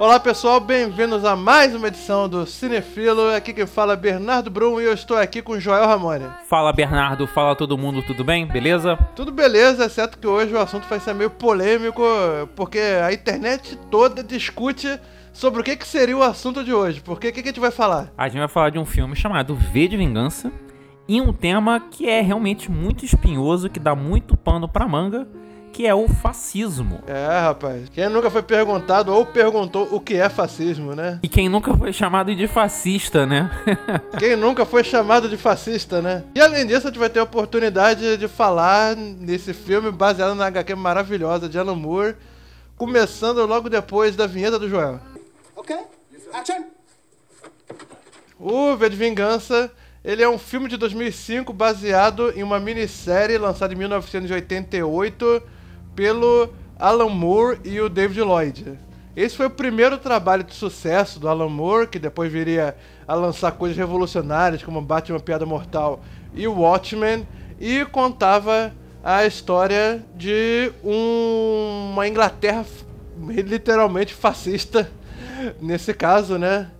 Olá pessoal, bem-vindos a mais uma edição do Cinefilo. Aqui quem fala é Bernardo Brum e eu estou aqui com Joel Ramone. Fala Bernardo, fala todo mundo, tudo bem? Beleza? Tudo beleza, exceto que hoje o assunto vai ser meio polêmico, porque a internet toda discute sobre o que, que seria o assunto de hoje. Porque o que, que a gente vai falar? A gente vai falar de um filme chamado V de Vingança e um tema que é realmente muito espinhoso, que dá muito pano pra manga que é o fascismo. É, rapaz. Quem nunca foi perguntado ou perguntou o que é fascismo, né? E quem nunca foi chamado de fascista, né? quem nunca foi chamado de fascista, né? E além disso, a gente vai ter a oportunidade de falar nesse filme baseado na HQ maravilhosa de Alan Moore, começando logo depois da vinheta do Joel. Ok, action! O V de Vingança ele é um filme de 2005 baseado em uma minissérie lançada em 1988 pelo Alan Moore e o David Lloyd. Esse foi o primeiro trabalho de sucesso do Alan Moore, que depois viria a lançar coisas revolucionárias como Batman Piada Mortal e Watchmen, e contava a história de um, uma Inglaterra literalmente fascista, nesse caso, né?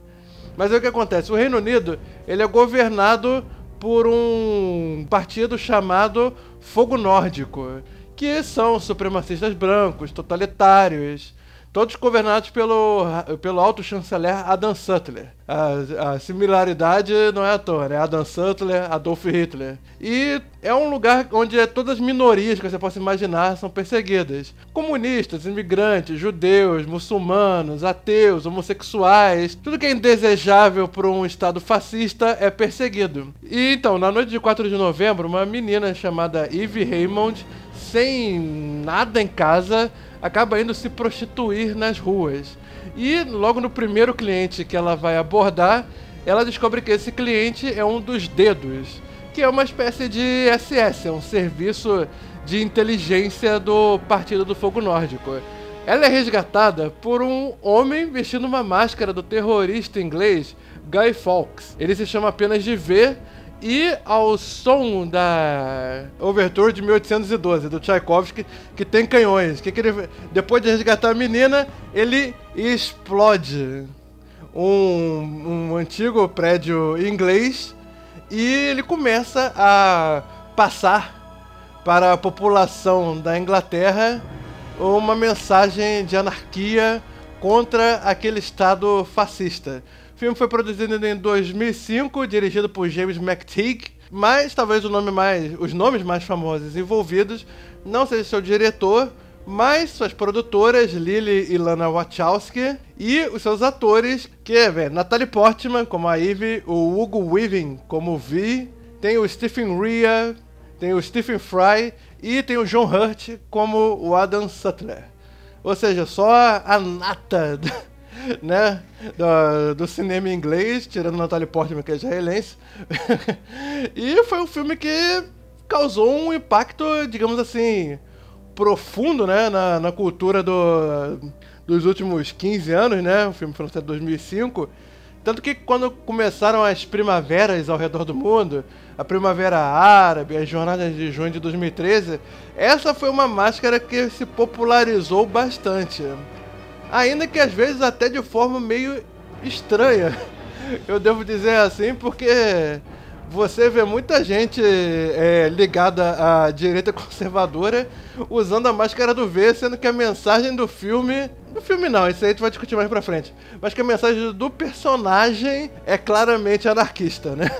Mas é o que acontece, o Reino Unido ele é governado por um partido chamado Fogo Nórdico, que são supremacistas brancos, totalitários, todos governados pelo, pelo alto chanceler Adam Sutler. A, a, similaridade não é à toa, né? Adam Sutler, Adolf Hitler. E é um lugar onde todas as minorias que você possa imaginar são perseguidas. Comunistas, imigrantes, judeus, muçulmanos, ateus, homossexuais, tudo que é indesejável para um estado fascista é perseguido. E então, na noite de 4 de novembro, uma menina chamada Eve Raymond, sem nada em casa, acaba indo se prostituir nas ruas. E logo no primeiro cliente que ela vai abordar, ela descobre que esse cliente é um dos dedos, que é uma espécie de SS, é um serviço de inteligência do Partido do Fogo Nórdico. Ela é resgatada por um homem vestindo uma máscara do terrorista inglês Guy Fawkes. Ele se chama apenas de V e ao som da Overture de 1812, do Tchaikovsky, que tem canhões. Que, que ele, depois de resgatar a menina, ele explode um, um antigo prédio inglês e ele começa a passar para a população da Inglaterra uma mensagem de anarquia contra aquele Estado fascista. O filme foi produzido em 2005, dirigido por James McTeague, mas talvez o nome mais, os nomes mais famosos envolvidos não seja seu diretor, mas suas produtoras Lily e Lana Wachowski e os seus atores, que é Natalie Portman como a Eve, o Hugo Weaving como o Vi, tem o Stephen Rea, tem o Stephen Fry e tem o John Hurt como o Adam Sutler. Ou seja, só a nata né, do, do, cinema inglês, tirando Natalie Portman, que é israelense. e foi um filme que causou um impacto, digamos assim, profundo, né, na, na cultura do, dos últimos 15 anos, né? O filme foi lançado em 2005. Tanto que quando começaram as primaveras ao redor do mundo, a Primavera Árabe, as Jornadas de Junho de 2013, essa foi uma máscara que se popularizou bastante ainda que às vezes até de forma meio estranha. Eu devo dizer assim, porque você vê muita gente é, ligada à direita conservadora usando a máscara do V, sendo que a mensagem do filme. Do filme não, isso aí gente vai discutir mais pra frente. Mas que a mensagem do personagem é claramente anarquista, né?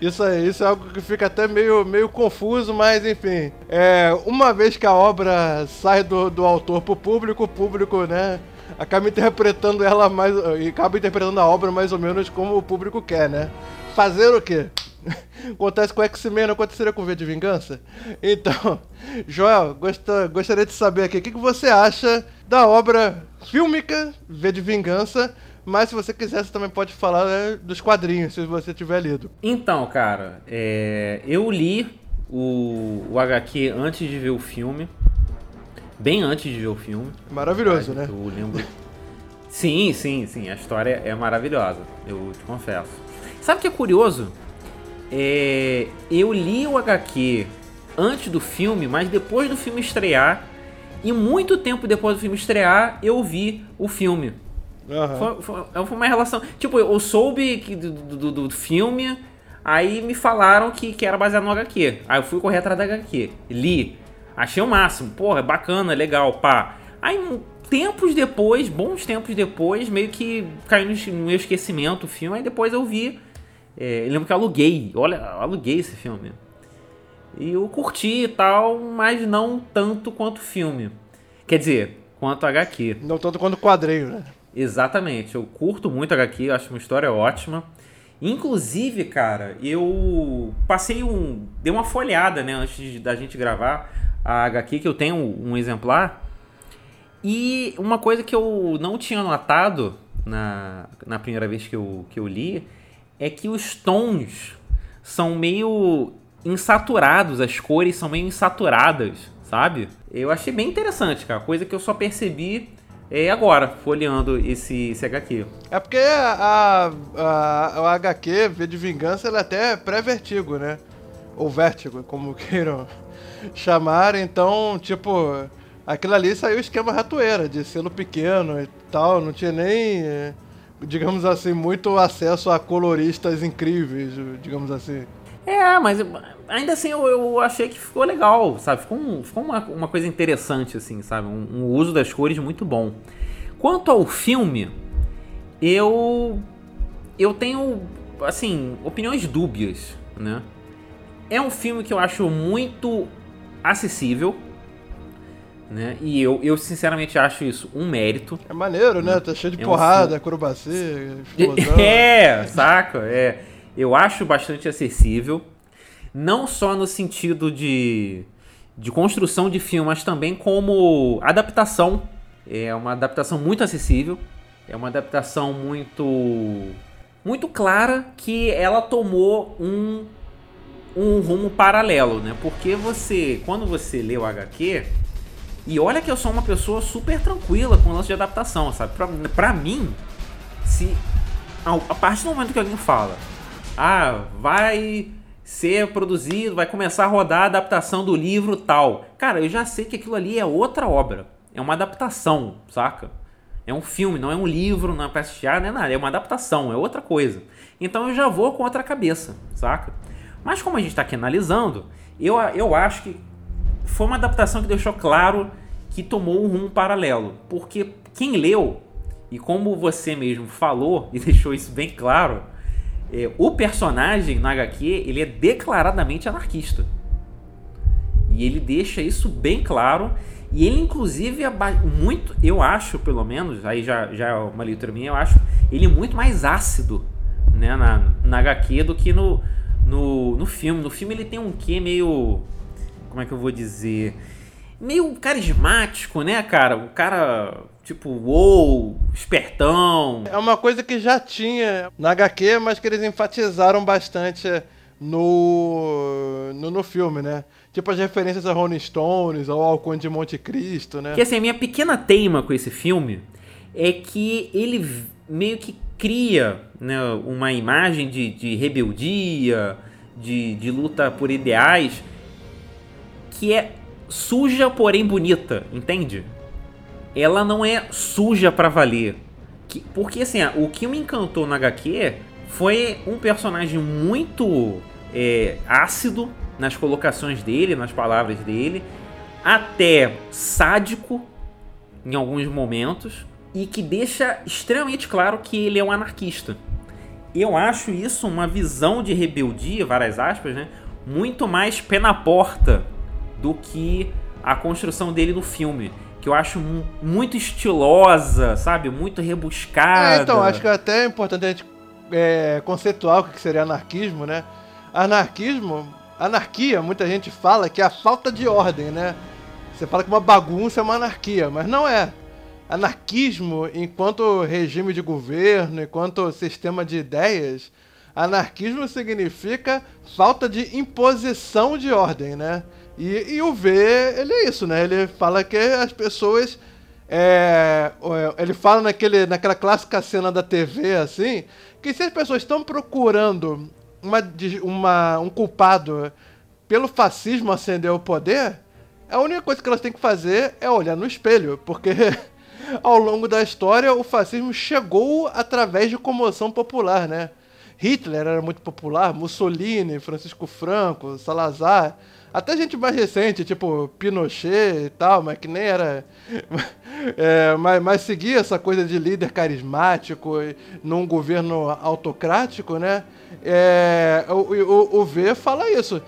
Isso aí, isso é algo que fica até meio, meio confuso, mas enfim. É, uma vez que a obra sai do, do autor pro público, o público, né? Acaba interpretando ela mais. e acaba interpretando a obra mais ou menos como o público quer, né? Fazer o quê? Acontece com X-Men, não aconteceria com V de Vingança? Então, Joel, gosta, gostaria de saber aqui o que, que você acha da obra fílmica V de Vingança mas se você quiser, você também pode falar né, dos quadrinhos, se você tiver lido. Então, cara, é, eu li o, o HQ antes de ver o filme. Bem antes de ver o filme. Maravilhoso, né? Eu lembro. Sim, sim, sim. A história é maravilhosa, eu te confesso. Sabe o que é curioso? É, eu li o HQ antes do filme, mas depois do filme estrear, e muito tempo depois do filme estrear, eu vi o filme. Uhum. Foi, foi, foi, uma relação. Tipo, eu soube que, do, do, do, filme, aí me falaram que, que era baseado no HQ. Aí eu fui correr atrás da HQ. Li. Achei o máximo. Porra, bacana, legal, pá. Aí, tempos depois, bons tempos depois, meio que caiu no meu esquecimento o filme. Aí depois eu vi. É, eu lembro que eu aluguei. Olha, eu aluguei esse filme. E eu curti e tal, mas não tanto quanto o filme. Quer dizer, quanto HQ. Não tanto quanto quadrinho, né? Exatamente. Eu curto muito HQ, acho uma história ótima. Inclusive, cara, eu passei um. Dei uma folhada, né, antes de, da gente gravar a HQ, que eu tenho um exemplar. E uma coisa que eu não tinha notado na, na primeira vez que eu, que eu li é que os tons são meio insaturados, as cores são meio insaturadas, sabe? Eu achei bem interessante, cara. Coisa que eu só percebi é agora, folheando esse, esse HQ. É porque a, a, a HQ, V de Vingança, ela é até pré-vertigo, né? Ou vértigo, como queiram chamar. Então, tipo, aquilo ali saiu esquema ratoeira, de selo pequeno e tal. Não tinha nem, digamos assim, muito acesso a coloristas incríveis, digamos assim. É, mas ainda assim eu, eu achei que ficou legal, sabe? Ficou, um, ficou uma, uma coisa interessante, assim, sabe? Um, um, uso das cores muito bom. Quanto ao filme, eu. Eu tenho, assim, opiniões dúbias, né? É um filme que eu acho muito acessível, né? E eu, eu sinceramente acho isso um mérito. É maneiro, né? Tá cheio de é porrada, um acrobacia, explosão. É, saca? É eu acho bastante acessível. Não só no sentido de, de construção de filme, mas também como adaptação. É uma adaptação muito acessível. É uma adaptação muito muito clara que ela tomou um, um rumo paralelo, né? Porque você, quando você lê o HQ, e olha que eu sou uma pessoa super tranquila com o lance de adaptação, sabe? Pra, pra mim, se a partir do momento que alguém fala ah, vai ser produzido, vai começar a rodar a adaptação do livro tal. Cara, eu já sei que aquilo ali é outra obra. É uma adaptação, saca? É um filme, não é um livro, não é pra assistir, não é nada. É uma adaptação, é outra coisa. Então eu já vou com outra cabeça, saca? Mas como a gente está aqui analisando, eu, eu acho que foi uma adaptação que deixou claro que tomou um rumo paralelo. Porque quem leu, e como você mesmo falou e deixou isso bem claro, é, o personagem na HQ ele é declaradamente anarquista. E ele deixa isso bem claro. E ele, inclusive, é muito, eu acho, pelo menos, aí já, já é uma leitura minha, eu acho ele muito mais ácido né, na, na HQ do que no, no, no filme. No filme ele tem um quê meio. Como é que eu vou dizer? Meio carismático, né, cara? O cara Tipo, uou, espertão. É uma coisa que já tinha na HQ, mas que eles enfatizaram bastante no, no, no filme, né? Tipo as referências a Rolling Stones, ao Alconde de Monte Cristo, né? Que assim, a minha pequena teima com esse filme é que ele meio que cria né, uma imagem de, de rebeldia, de, de luta por ideais, que é suja, porém bonita, entende? ela não é suja para valer. Que, porque assim, o que me encantou na HQ foi um personagem muito é, ácido nas colocações dele, nas palavras dele, até sádico em alguns momentos e que deixa extremamente claro que ele é um anarquista. Eu acho isso uma visão de rebeldia, várias aspas, né? Muito mais pé na porta do que a construção dele no filme que eu acho muito estilosa, sabe? Muito rebuscada. É, então, acho que é até importante a gente é, conceituar o que seria anarquismo, né? Anarquismo, anarquia, muita gente fala que é a falta de ordem, né? Você fala que uma bagunça é uma anarquia, mas não é. Anarquismo, enquanto regime de governo, enquanto sistema de ideias, anarquismo significa falta de imposição de ordem, né? E, e o V, ele é isso, né? Ele fala que as pessoas. É, ele fala naquele, naquela clássica cena da TV, assim, que se as pessoas estão procurando uma, uma, um culpado pelo fascismo ascender ao poder, a única coisa que elas têm que fazer é olhar no espelho, porque ao longo da história, o fascismo chegou através de comoção popular, né? Hitler era muito popular, Mussolini, Francisco Franco, Salazar, até gente mais recente, tipo Pinochet e tal, mas que nem era. É, mas, mas seguia essa coisa de líder carismático num governo autocrático, né? É, o, o, o V fala isso.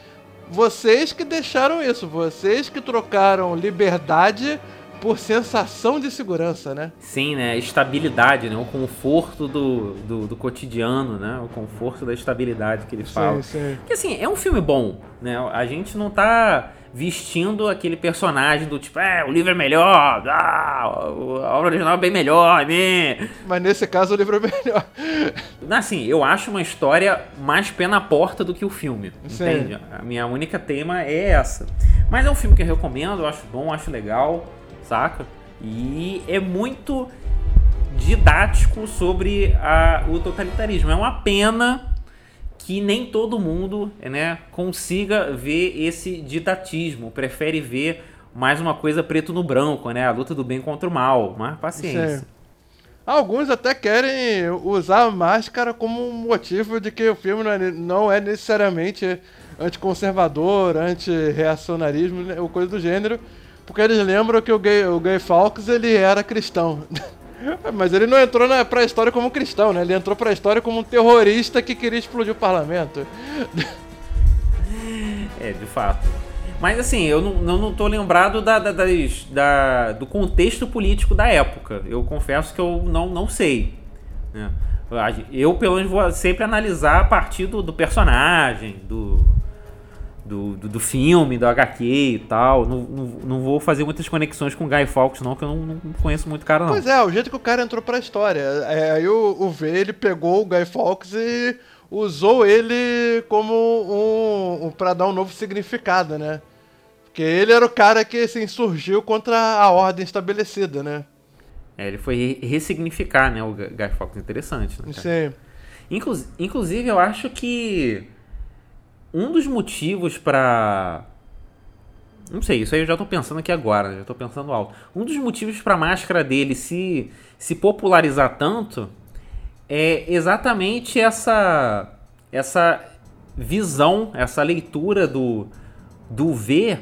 Vocês que deixaram isso, vocês que trocaram liberdade por sensação de segurança, né? Sim, né? Estabilidade, né? O conforto do, do, do cotidiano, né? O conforto da estabilidade que ele fala. Sim, sim. Porque assim, é um filme bom, né? A gente não tá vestindo aquele personagem do tipo, é, o livro é melhor, ah, a obra original é bem melhor, né? Mas nesse caso o livro é melhor. Assim, eu acho uma história mais pé na porta do que o filme, Sim. entende? A minha única tema é essa. Mas é um filme que eu recomendo, eu acho bom, acho legal saca? E é muito didático sobre a, o totalitarismo. É uma pena que nem todo mundo né, consiga ver esse didatismo, prefere ver mais uma coisa preto no branco, né? A luta do bem contra o mal, mas paciência. Alguns até querem usar a máscara como motivo de que o filme não é, não é necessariamente anticonservador, anti-reacionarismo, né, ou coisa do gênero. Porque eles lembram que o Gay, o Gay Fawkes ele era cristão. Mas ele não entrou na, pra história como cristão, né? Ele entrou pra história como um terrorista que queria explodir o parlamento. É, de fato. Mas assim, eu não, não, não tô lembrado da, da, das, da, do contexto político da época. Eu confesso que eu não, não sei. Né? Eu, pelo menos, vou sempre analisar a partir do, do personagem, do, do, do, do, filme, do HQ e tal. Não, não, não, vou fazer muitas conexões com o Guy Fawkes, não, que eu não, não, conheço muito o cara, não. Pois é, o jeito que o cara entrou pra história. É, aí o, o V, ele pegou o Guy Fawkes e usou ele como um, um para dar um novo significado, né? Porque ele era o cara que se insurgiu contra a ordem estabelecida, né? É, ele foi ressignificar, né, o Guy Fawkes. Interessante, né? Sim. Inclu inclusive, eu acho que um dos motivos para não sei, isso aí eu já tô pensando aqui agora, já tô pensando alto. Um dos motivos para a máscara dele se se popularizar tanto é exatamente essa essa visão, essa leitura do do V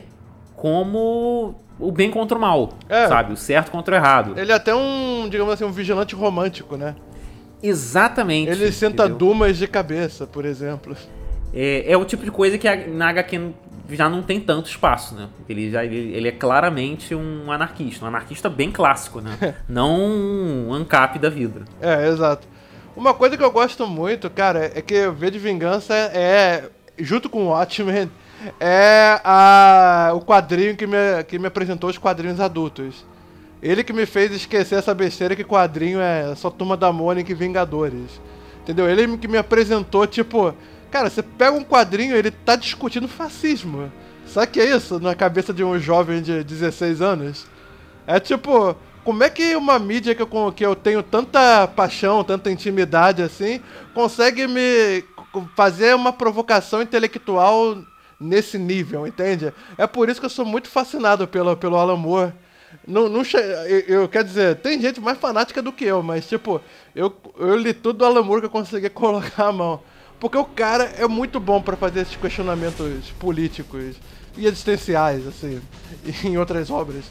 como o bem contra o mal, é. sabe? O certo contra o errado. Ele é até um, digamos assim, um vigilante romântico, né? Exatamente. Ele senta entendeu? dumas de cabeça, por exemplo. É, é o tipo de coisa que a, na HQ já não tem tanto espaço, né? Ele, já, ele, ele, é claramente um anarquista, um anarquista bem clássico, né? não um ANCAP da vida. É, exato. Uma coisa que eu gosto muito, cara, é que V de Vingança é, junto com o Watchmen, é a, o quadrinho que me, que me apresentou os quadrinhos adultos. Ele que me fez esquecer essa besteira que quadrinho é só Turma da Mônica e Vingadores. Entendeu? Ele que me apresentou, tipo, Cara, você pega um quadrinho, ele tá discutindo fascismo. Sabe que é isso na cabeça de um jovem de 16 anos? É tipo, como é que uma mídia que eu, que eu tenho tanta paixão, tanta intimidade assim, consegue me fazer uma provocação intelectual nesse nível, entende? É por isso que eu sou muito fascinado pelo, pelo Alan Moore. Não, não eu, eu quero dizer, tem gente mais fanática do que eu, mas tipo, eu, eu li tudo do Alan Moore que eu consegui colocar a mão. Porque o cara é muito bom para fazer esses questionamentos políticos e existenciais, assim, em outras obras.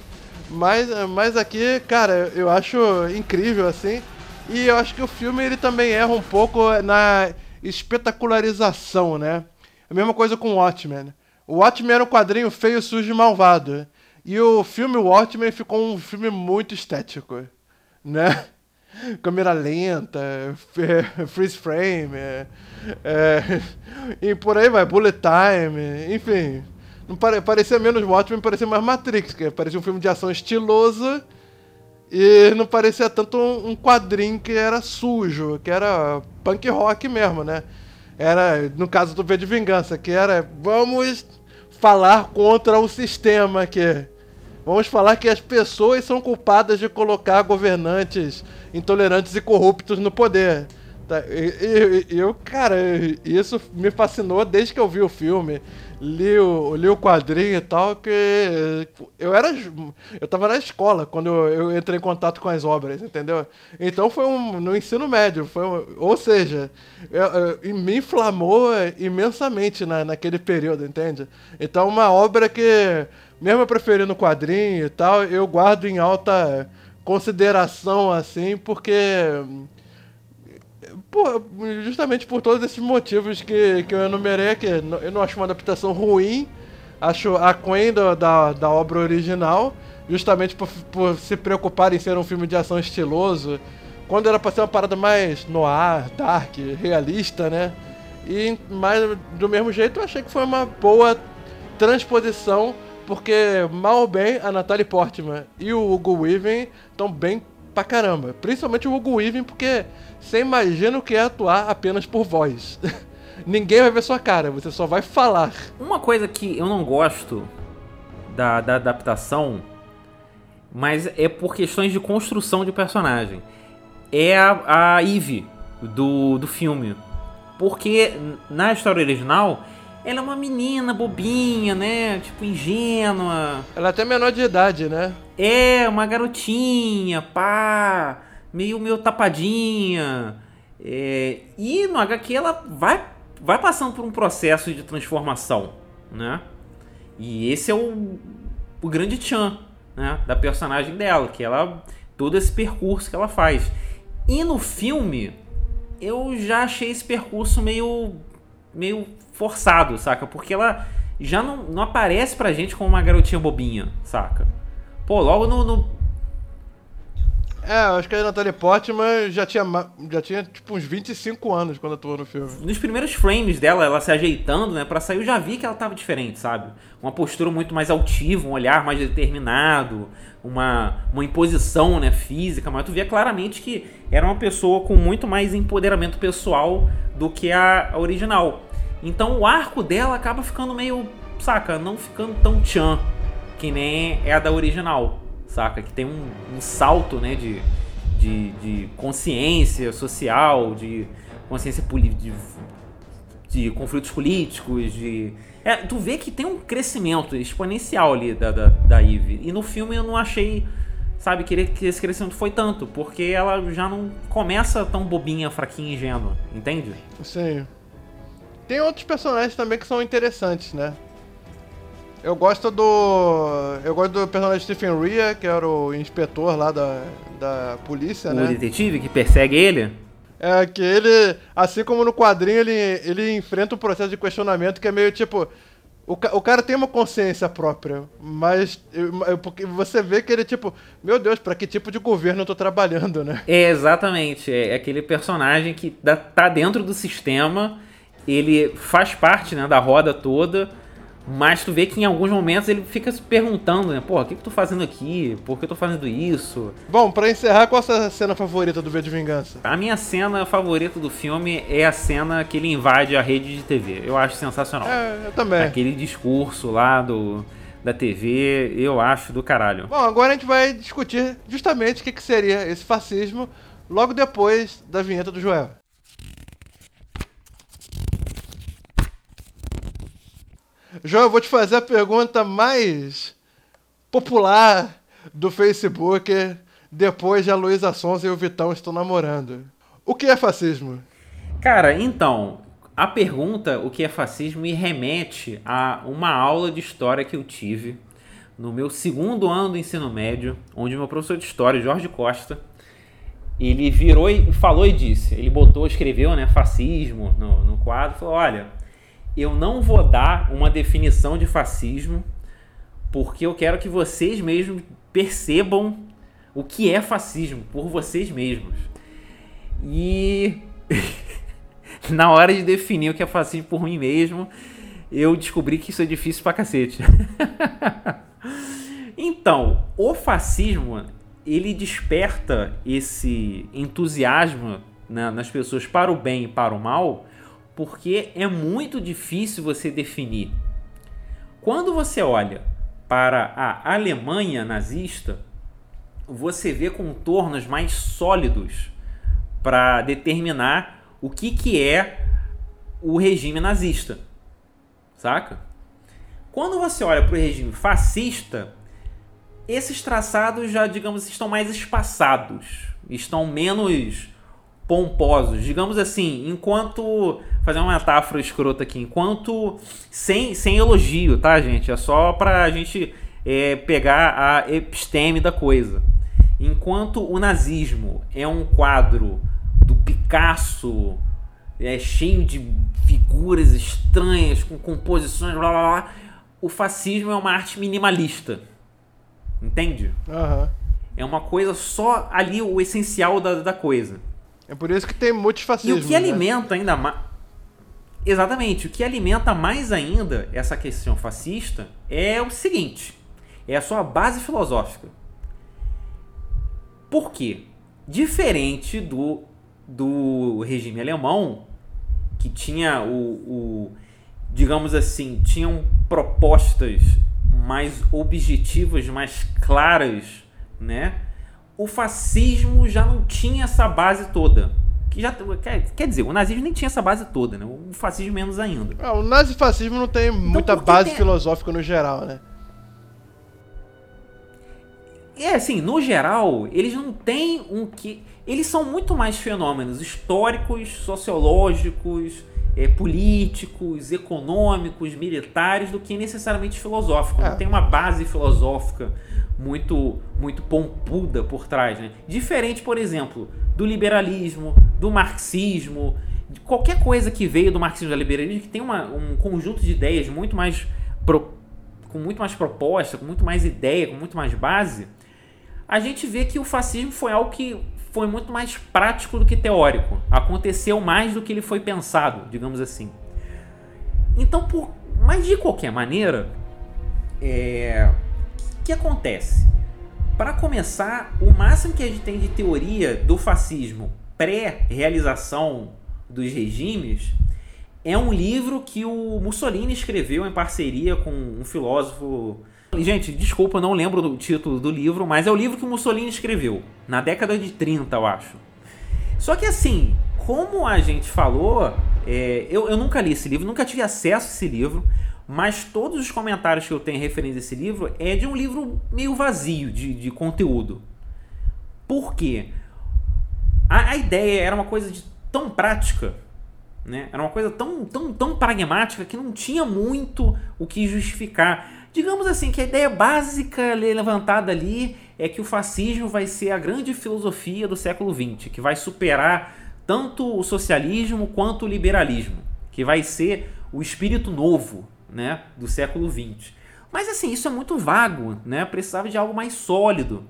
Mas, mas aqui, cara, eu acho incrível, assim. E eu acho que o filme ele também erra um pouco na espetacularização, né? A mesma coisa com Watchmen. O Watchmen era um quadrinho feio, sujo e malvado. E o filme Watchmen ficou um filme muito estético, né? Câmera lenta, freeze frame, é, é, e por aí vai, bullet time, enfim. Não pare, parecia menos Watchmen, parecia mais Matrix, que parecia um filme de ação estiloso e não parecia tanto um, um quadrinho que era sujo, que era punk rock mesmo, né? Era, no caso do V de Vingança, que era vamos falar contra o sistema aqui. Vamos falar que as pessoas são culpadas de colocar governantes intolerantes e corruptos no poder. Tá, e, e, eu, cara, isso me fascinou desde que eu vi o filme. li o, li o quadrinho e tal, que eu era. Eu tava na escola quando eu, eu entrei em contato com as obras, entendeu? Então foi um, no ensino médio, foi um, ou seja, eu, eu, me inflamou imensamente na, naquele período, entende? Então uma obra que, mesmo eu preferindo quadrinho e tal, eu guardo em alta consideração, assim, porque por, justamente por todos esses motivos que, que eu enumerei aqui. Eu não acho uma adaptação ruim, acho a Queen da, da, da obra original, justamente por, por se preocupar em ser um filme de ação estiloso, quando era pra ser uma parada mais noir, dark, realista, né? E mas do mesmo jeito eu achei que foi uma boa transposição, porque mal ou bem a Natalie Portman e o Hugo Weaving estão bem pra caramba. Principalmente o Hugo Weaving, porque você imagina o que é atuar apenas por voz. Ninguém vai ver sua cara, você só vai falar. Uma coisa que eu não gosto da, da adaptação, mas é por questões de construção de personagem, é a, a Eve do, do filme. Porque na história original, ela é uma menina bobinha, né? Tipo, ingênua. Ela é até menor de idade, né? É, uma garotinha, pá meio, meio tapadinha. É, e no HQ ela vai, vai passando por um processo de transformação, né? E esse é o, o grande tchan né, da personagem dela, que ela todo esse percurso que ela faz. E no filme eu já achei esse percurso meio meio forçado, saca? Porque ela já não, não aparece pra gente como uma garotinha bobinha, saca? Pô, logo no, no é, eu acho que a Natalie Portman já tinha, já tinha tipo uns 25 anos quando atuou no filme. Nos primeiros frames dela, ela se ajeitando, né, pra sair, eu já vi que ela tava diferente, sabe? Uma postura muito mais altiva, um olhar mais determinado, uma, uma imposição, né, física, mas tu via claramente que era uma pessoa com muito mais empoderamento pessoal do que a, a original. Então o arco dela acaba ficando meio, saca, não ficando tão tchan que nem é a da original saca? Que tem um, um salto, né, de, de, de, consciência social, de consciência de, de conflitos políticos, de... É, tu vê que tem um crescimento exponencial ali da, da, da Eve. E no filme eu não achei, sabe, que esse crescimento foi tanto, porque ela já não começa tão bobinha, fraquinha e ingênua, entende? Sim. Tem outros personagens também que são interessantes, né? Eu gosto do. Eu gosto do personagem Stephen Rea, que era o inspetor lá da, da polícia, o né? O detetive que persegue ele? É, que ele, assim como no quadrinho, ele, ele enfrenta um processo de questionamento que é meio tipo. O, o cara tem uma consciência própria, mas porque você vê que ele, tipo, meu Deus, para que tipo de governo eu tô trabalhando, né? É, exatamente. É aquele personagem que tá dentro do sistema, ele faz parte né, da roda toda mas tu vê que em alguns momentos ele fica se perguntando, né? Porra, o que, que eu tô fazendo aqui? Por que eu tô fazendo isso? Bom, para encerrar, qual é a cena favorita do V de Vingança? A minha cena favorita do filme é a cena que ele invade a rede de TV. Eu acho sensacional. É, eu também. Aquele discurso lá do, da TV, eu acho do caralho. Bom, agora a gente vai discutir justamente o que, que seria esse fascismo logo depois da vinheta do Joel. João, eu vou te fazer a pergunta mais popular do Facebook depois de a Luísa Sonza e o Vitão estão namorando. O que é fascismo? Cara, então, a pergunta o que é fascismo me remete a uma aula de história que eu tive no meu segundo ano do ensino médio, onde meu professor de história, Jorge Costa, ele virou e falou e disse, ele botou, escreveu, né, fascismo no, no quadro, falou, olha, eu não vou dar uma definição de fascismo, porque eu quero que vocês mesmos percebam o que é fascismo por vocês mesmos. E na hora de definir o que é fascismo por mim mesmo, eu descobri que isso é difícil pra cacete. então, o fascismo, ele desperta esse entusiasmo né, nas pessoas para o bem e para o mal, porque é muito difícil você definir. Quando você olha para a Alemanha nazista, você vê contornos mais sólidos para determinar o que, que é o regime nazista, saca? Quando você olha para o regime fascista, esses traçados já, digamos, estão mais espaçados, estão menos pomposos. Digamos assim, enquanto. Fazer uma metáfora escrota aqui. Enquanto. Sem, sem elogio, tá, gente? É só pra gente é, pegar a episteme da coisa. Enquanto o nazismo é um quadro do Picasso, é cheio de figuras estranhas, com composições, blá blá blá, o fascismo é uma arte minimalista. Entende? Aham. É uma coisa só ali, o essencial da, da coisa. É por isso que tem multifascismo. E o que né? alimenta ainda mais. Exatamente, o que alimenta mais ainda essa questão fascista é o seguinte: é a sua base filosófica. Por quê? Diferente do, do regime alemão, que tinha o, o digamos assim, tinham propostas mais objetivas, mais claras, né? O fascismo já não tinha essa base toda. Que já, quer, quer dizer, o nazismo nem tinha essa base toda, né? O fascismo menos ainda. Ah, o nazifascismo não tem muita por que base tem- filosófica no geral, né? É assim, no geral, eles não têm um que. Eles são muito mais fenômenos históricos, sociológicos, eh, políticos, econômicos, militares, do que necessariamente filosóficos. É. Não tem uma base filosófica muito, muito pompuda por trás. Né? Diferente, por exemplo, do liberalismo, do marxismo, de qualquer coisa que veio do marxismo e do liberalismo, que tem uma- um conjunto de ideias muito mais. pro- com muito mais proposta, com muito mais ideia, com muito mais base, a gente vê que o fascismo foi algo que foi muito mais prático do que teórico. Aconteceu mais do que ele foi pensado, digamos assim. Então, por, mas de qualquer maneira, é, que acontece? Para começar, o máximo que a gente tem de teoria do fascismo pré-realização dos regimes é um livro que o Mussolini escreveu em parceria com um filósofo. Gente, desculpa, não lembro do título do livro, mas é o livro que o Mussolini escreveu, na década de 30, eu acho. Só que assim, como a gente falou, é, eu, eu nunca li esse livro, nunca tive acesso a esse livro, mas todos os comentários que eu tenho referente a esse livro é de um livro meio vazio de, de conteúdo. Por quê? A, a ideia era uma coisa de tão prática, né? Era uma coisa tão, tão, tão pragmática que não tinha muito o que justificar. Digamos assim, que a ideia básica levantada ali é que o fascismo vai ser a grande filosofia do século XX, que vai superar tanto o socialismo quanto o liberalismo, que vai ser o espírito novo né, do século XX. Mas assim, isso é muito vago, né? precisava de algo mais sólido.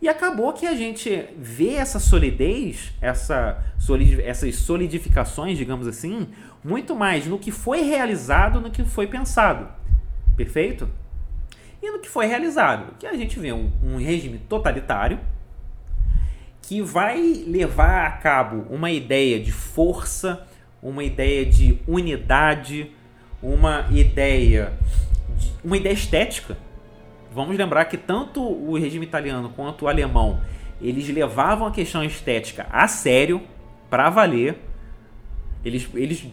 E acabou que a gente vê essa solidez, essa solid, essas solidificações, digamos assim, muito mais no que foi realizado no que foi pensado. Perfeito? E no que foi realizado? Que a gente vê um, um regime totalitário que vai levar a cabo uma ideia de força, uma ideia de unidade, uma ideia de, uma ideia estética. Vamos lembrar que tanto o regime italiano quanto o alemão, eles levavam a questão estética a sério, para valer. Eles, eles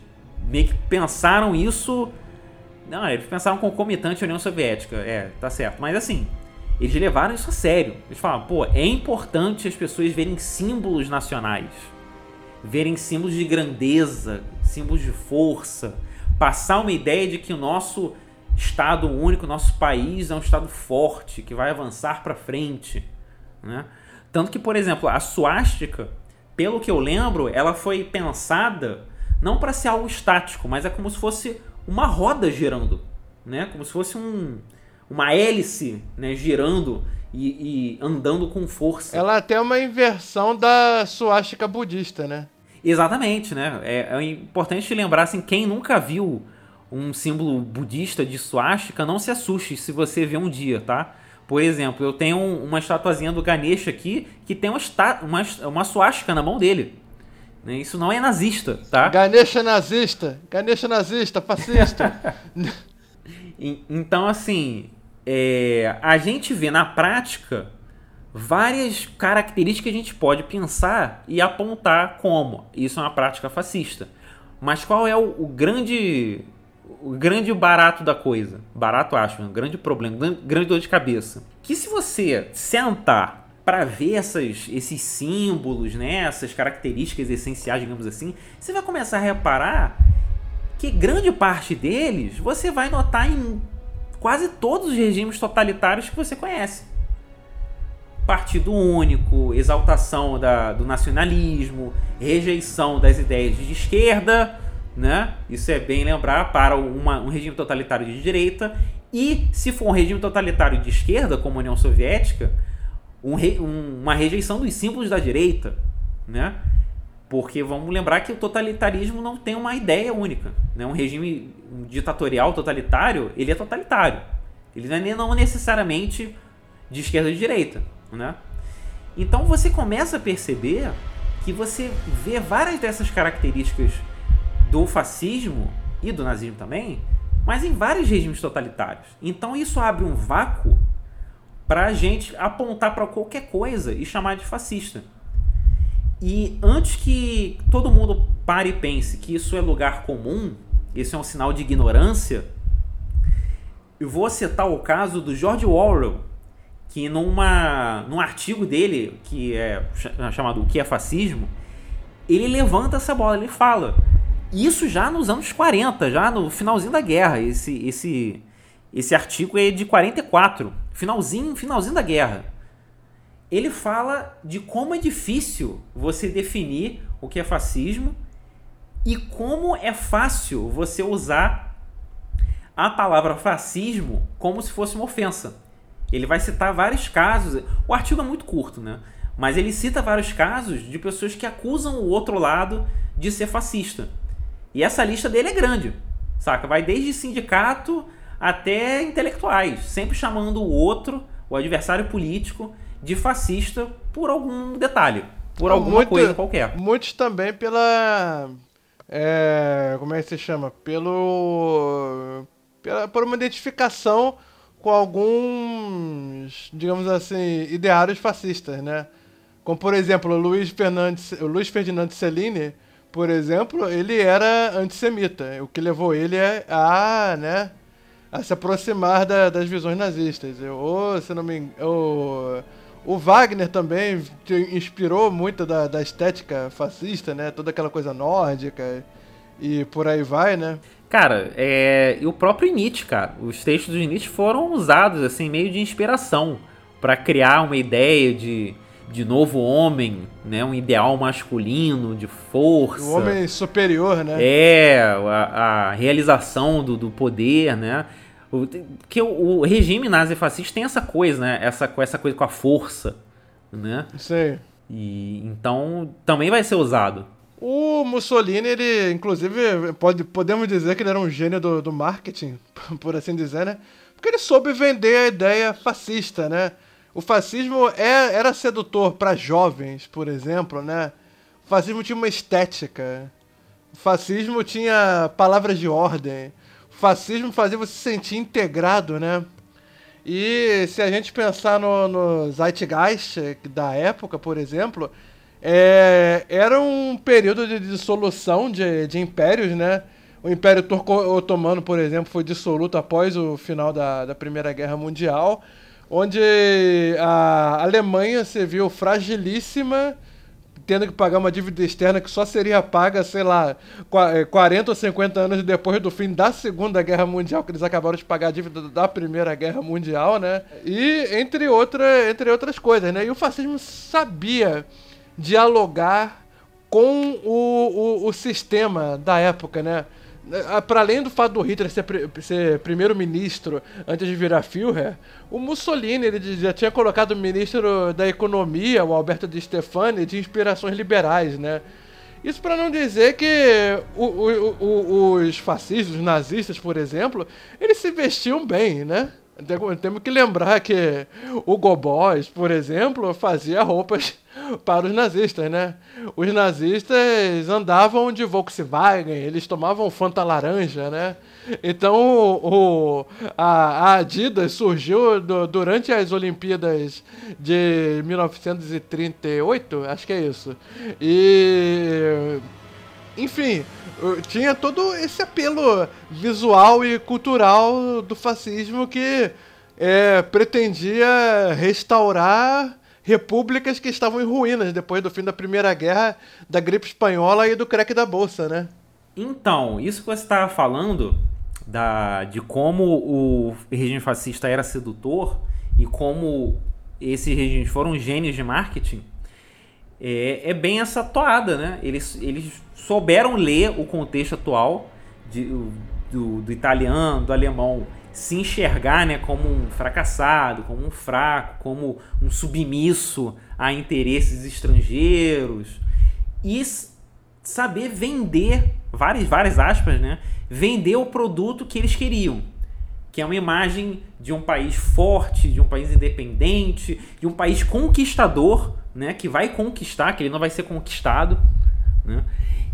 meio que pensaram isso. Não, eles pensaram concomitante à União Soviética. É, tá certo. Mas assim, eles levaram isso a sério. Eles falaram, pô, é importante as pessoas verem símbolos nacionais. Verem símbolos de grandeza, símbolos de força. Passar uma ideia de que o nosso Estado único, nosso país é um Estado forte, que vai avançar para frente. Né? Tanto que, por exemplo, a suástica, pelo que eu lembro, ela foi pensada não para ser algo estático, mas é como se fosse uma roda girando, né? Como se fosse um, uma hélice né, girando e, e andando com força. Ela tem uma inversão da suástica budista, né? Exatamente, né? É, é importante lembrar assim, quem nunca viu um símbolo budista de suástica, não se assuste se você ver um dia, tá? Por exemplo, eu tenho uma estatuazinha do Ganesha aqui que tem uma, uma, uma suástica na mão dele. né? Isso não é nazista, tá? Ganesha nazista, Ganesha nazista, fascista. Então, assim, é, a gente vê na prática várias características que a gente pode pensar e apontar como isso é uma prática fascista. Mas qual é o, o grande o grande barato da coisa. Barato, acho, um grande problema, grande dor de cabeça. Que se você sentar para ver essas, esses símbolos, né, essas características essenciais, digamos assim, você vai começar a reparar que grande parte deles você vai notar em quase todos os regimes totalitários que você conhece. Partido único, exaltação da, do nacionalismo, rejeição das ideias de esquerda, né? Isso é bem lembrar para uma, um regime totalitário de direita. E se for um regime totalitário de esquerda, como a União Soviética, um re, um, uma rejeição dos símbolos da direita, né? Porque vamos lembrar que o totalitarismo não tem uma ideia única. Né? Um regime ditatorial totalitário, ele é totalitário. Ele não é não necessariamente de esquerda ou de direita. Né? Então você começa a perceber que você vê várias dessas características do fascismo e do nazismo também, mas em vários regimes totalitários. Então isso abre um vácuo para a gente apontar para qualquer coisa e chamar de fascista. E antes que todo mundo pare e pense que isso é lugar comum, isso é um sinal de ignorância, eu vou citar o caso do George Orwell, que numa, num artigo dele, que é chamado O que é Fascismo, ele levanta essa bola, ele fala. Isso já nos anos 40, já no finalzinho da guerra. Esse, esse, esse artigo é de 44, finalzinho, finalzinho da guerra ele fala de como é difícil você definir o que é fascismo e como é fácil você usar a palavra fascismo como se fosse uma ofensa. Ele vai citar vários casos. O artigo é muito curto, né? Mas ele cita vários casos de pessoas que acusam o outro lado de ser fascista. E essa lista dele é grande, saca? Vai desde sindicato até intelectuais, sempre chamando o outro, o adversário político, de fascista por algum detalhe, por alguma Muito, coisa qualquer. Muitos também pela. É, como é que se chama? Pelo. Pela, por uma identificação com alguns, digamos assim, ideários fascistas, né? Como, por exemplo, o Luiz, Fernandes, o Luiz Ferdinando Cellini, por exemplo, ele era antissemita, o que levou ele a, né, a se aproximar da, das visões nazistas. Ou, se não me engano, o Wagner também inspirou muito da, da estética fascista, né? Toda aquela coisa nórdica e por aí vai, né? Cara, é... e o próprio Nietzsche, cara. Os textos do Nietzsche foram usados, assim, meio de inspiração para criar uma ideia de, de novo homem, né? Um ideal masculino, de força. O homem superior, né? É, a, a realização do, do poder, né? Porque o, o regime nazi-fascista tem essa coisa, né? Essa, essa coisa com a força, né? Sei. E então também vai ser usado. O Mussolini, ele, inclusive, pode, podemos dizer que ele era um gênio do, do marketing, por assim dizer, né? Porque ele soube vender a ideia fascista, né? O fascismo é, era sedutor para jovens, por exemplo, né? O fascismo tinha uma estética. O fascismo tinha palavras de ordem fascismo fazia você se sentir integrado, né? E se a gente pensar no, no Zeitgeist da época, por exemplo, é, era um período de dissolução de, de impérios, né? O Império Turco-Otomano, por exemplo, foi dissoluto após o final da, da Primeira Guerra Mundial, onde a Alemanha se viu fragilíssima tendo que pagar uma dívida externa que só seria paga, sei lá, 40 eh, ou 50 anos depois do fim da Segunda Guerra Mundial, que eles acabaram de pagar a dívida da Primeira Guerra Mundial, né? E entre, outra, entre outras coisas, né? E o fascismo sabia dialogar com o, o, o sistema da época, né? Ah, para além do fato do Hitler ser, ser primeiro-ministro antes de virar Führer, o Mussolini ele já tinha colocado o ministro da Economia, o Alberto Di Stefani, de inspirações liberais, né? Isso para não dizer que o, o, o, os fascistas, os nazistas, por exemplo, eles se vestiam bem, né? Temos que lembrar que o Goebbels, por exemplo, fazia roupas para os nazistas, né? Os nazistas andavam de Volkswagen, eles tomavam Fanta laranja, né? Então o, a, a Adidas surgiu do, durante as Olimpíadas de 1938, acho que é isso. E enfim, tinha todo esse apelo visual e cultural do fascismo que é, pretendia restaurar repúblicas que estavam em ruínas depois do fim da Primeira Guerra, da gripe espanhola e do crack da bolsa, né? Então, isso que você estava falando da, de como o regime fascista era sedutor e como esses regimes foram gênios de marketing, é, é bem essa toada, né? Eles, eles souberam ler o contexto atual de, do, do italiano, do alemão, se enxergar né, como um fracassado, como um fraco, como um submisso a interesses estrangeiros e saber vender, várias, várias aspas, né? Vender o produto que eles queriam. Que é uma imagem de um país forte, de um país independente, de um país conquistador, né? Que vai conquistar, que ele não vai ser conquistado. Né?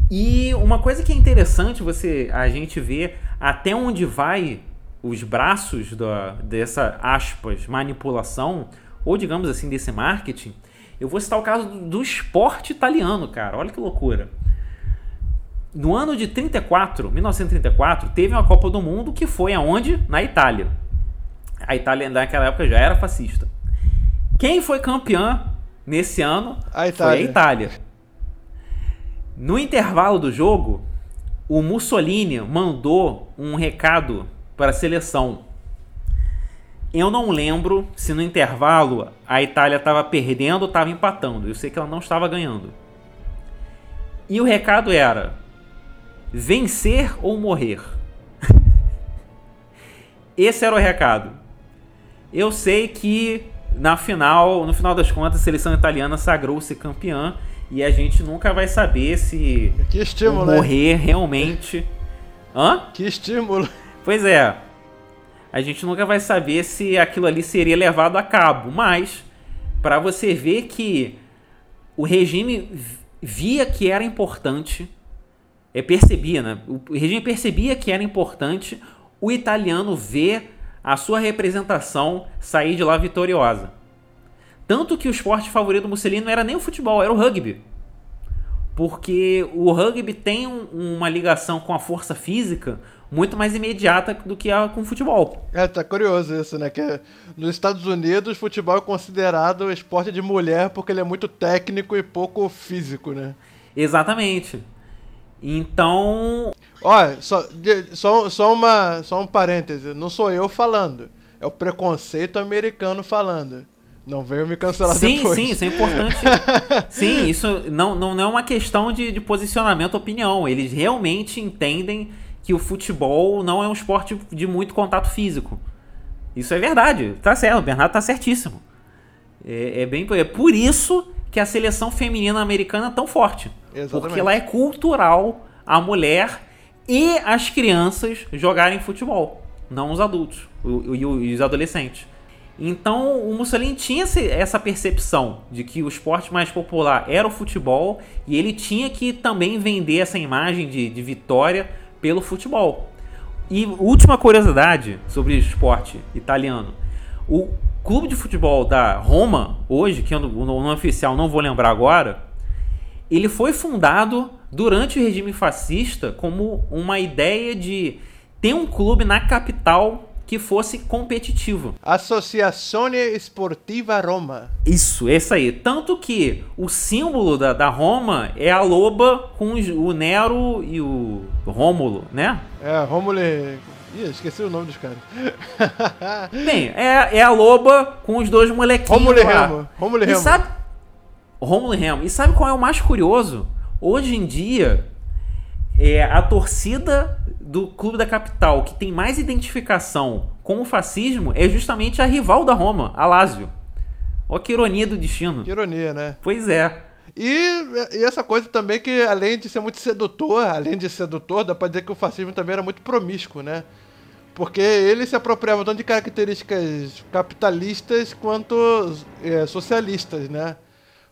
E uma coisa que é interessante você a gente ver até onde vai os braços da, dessa aspas manipulação ou digamos assim desse marketing. Eu vou citar o caso do, do esporte italiano, cara. Olha que loucura. No ano de 34, 1934, teve uma Copa do Mundo que foi aonde? Na Itália. A Itália naquela época já era fascista. Quem foi campeã nesse ano a foi a Itália. No intervalo do jogo, o Mussolini mandou um recado para a seleção. Eu não lembro se no intervalo a Itália estava perdendo ou estava empatando. Eu sei que ela não estava ganhando. E o recado era: vencer ou morrer. Esse era o recado. Eu sei que na final, no final das contas, a seleção italiana sagrou-se campeã e a gente nunca vai saber se que estímulo, morrer realmente. Hã? Que estímulo. Pois é. A gente nunca vai saber se aquilo ali seria levado a cabo, mas para você ver que o regime via que era importante é, percebia, né? O regime percebia que era importante o italiano ver a sua representação sair de lá vitoriosa. Tanto que o esporte favorito do Mussolini não era nem o futebol, era o rugby. Porque o rugby tem um, uma ligação com a força física muito mais imediata do que a com o futebol. É, tá curioso isso, né? Que nos Estados Unidos, futebol é considerado esporte de mulher porque ele é muito técnico e pouco físico, né? Exatamente. Então. Olha, só, só, só, uma, só um parêntese. Não sou eu falando. É o preconceito americano falando. Não veio me cancelar sim, depois. Sim, isso é importante. sim, isso não, não, não é uma questão de, de posicionamento, opinião. Eles realmente entendem que o futebol não é um esporte de muito contato físico. Isso é verdade. Tá certo, o Bernardo tá certíssimo. É, é bem é por isso que a seleção feminina americana é tão forte. Exatamente. Porque ela é cultural a mulher e as crianças jogarem futebol, não os adultos e os adolescentes. Então o Mussolini tinha essa percepção de que o esporte mais popular era o futebol e ele tinha que também vender essa imagem de, de vitória pelo futebol. E última curiosidade sobre esporte italiano: o clube de futebol da Roma, hoje, que é o nome oficial não vou lembrar agora, ele foi fundado durante o regime fascista como uma ideia de ter um clube na capital que fosse competitivo. Associazione Esportiva Roma. Isso, esse aí. Tanto que o símbolo da, da Roma é a loba com o Nero e o Rômulo, né? É, Rômulo Ih, esqueci o nome dos caras. Bem, é, é a loba com os dois molequinhos Rômulo e Remo. Rômulo e Remo. E sabe... Rômulo e Remo. E sabe qual é o mais curioso? Hoje em dia, é a torcida do clube da capital que tem mais identificação com o fascismo é justamente a rival da Roma, a Lazio. Olha que ironia do destino. Que ironia, né? Pois é. E, e, essa coisa também que, além de ser muito sedutor, além de sedutor, dá pra dizer que o fascismo também era muito promíscuo, né? Porque ele se apropriava tanto de características capitalistas quanto é, socialistas, né?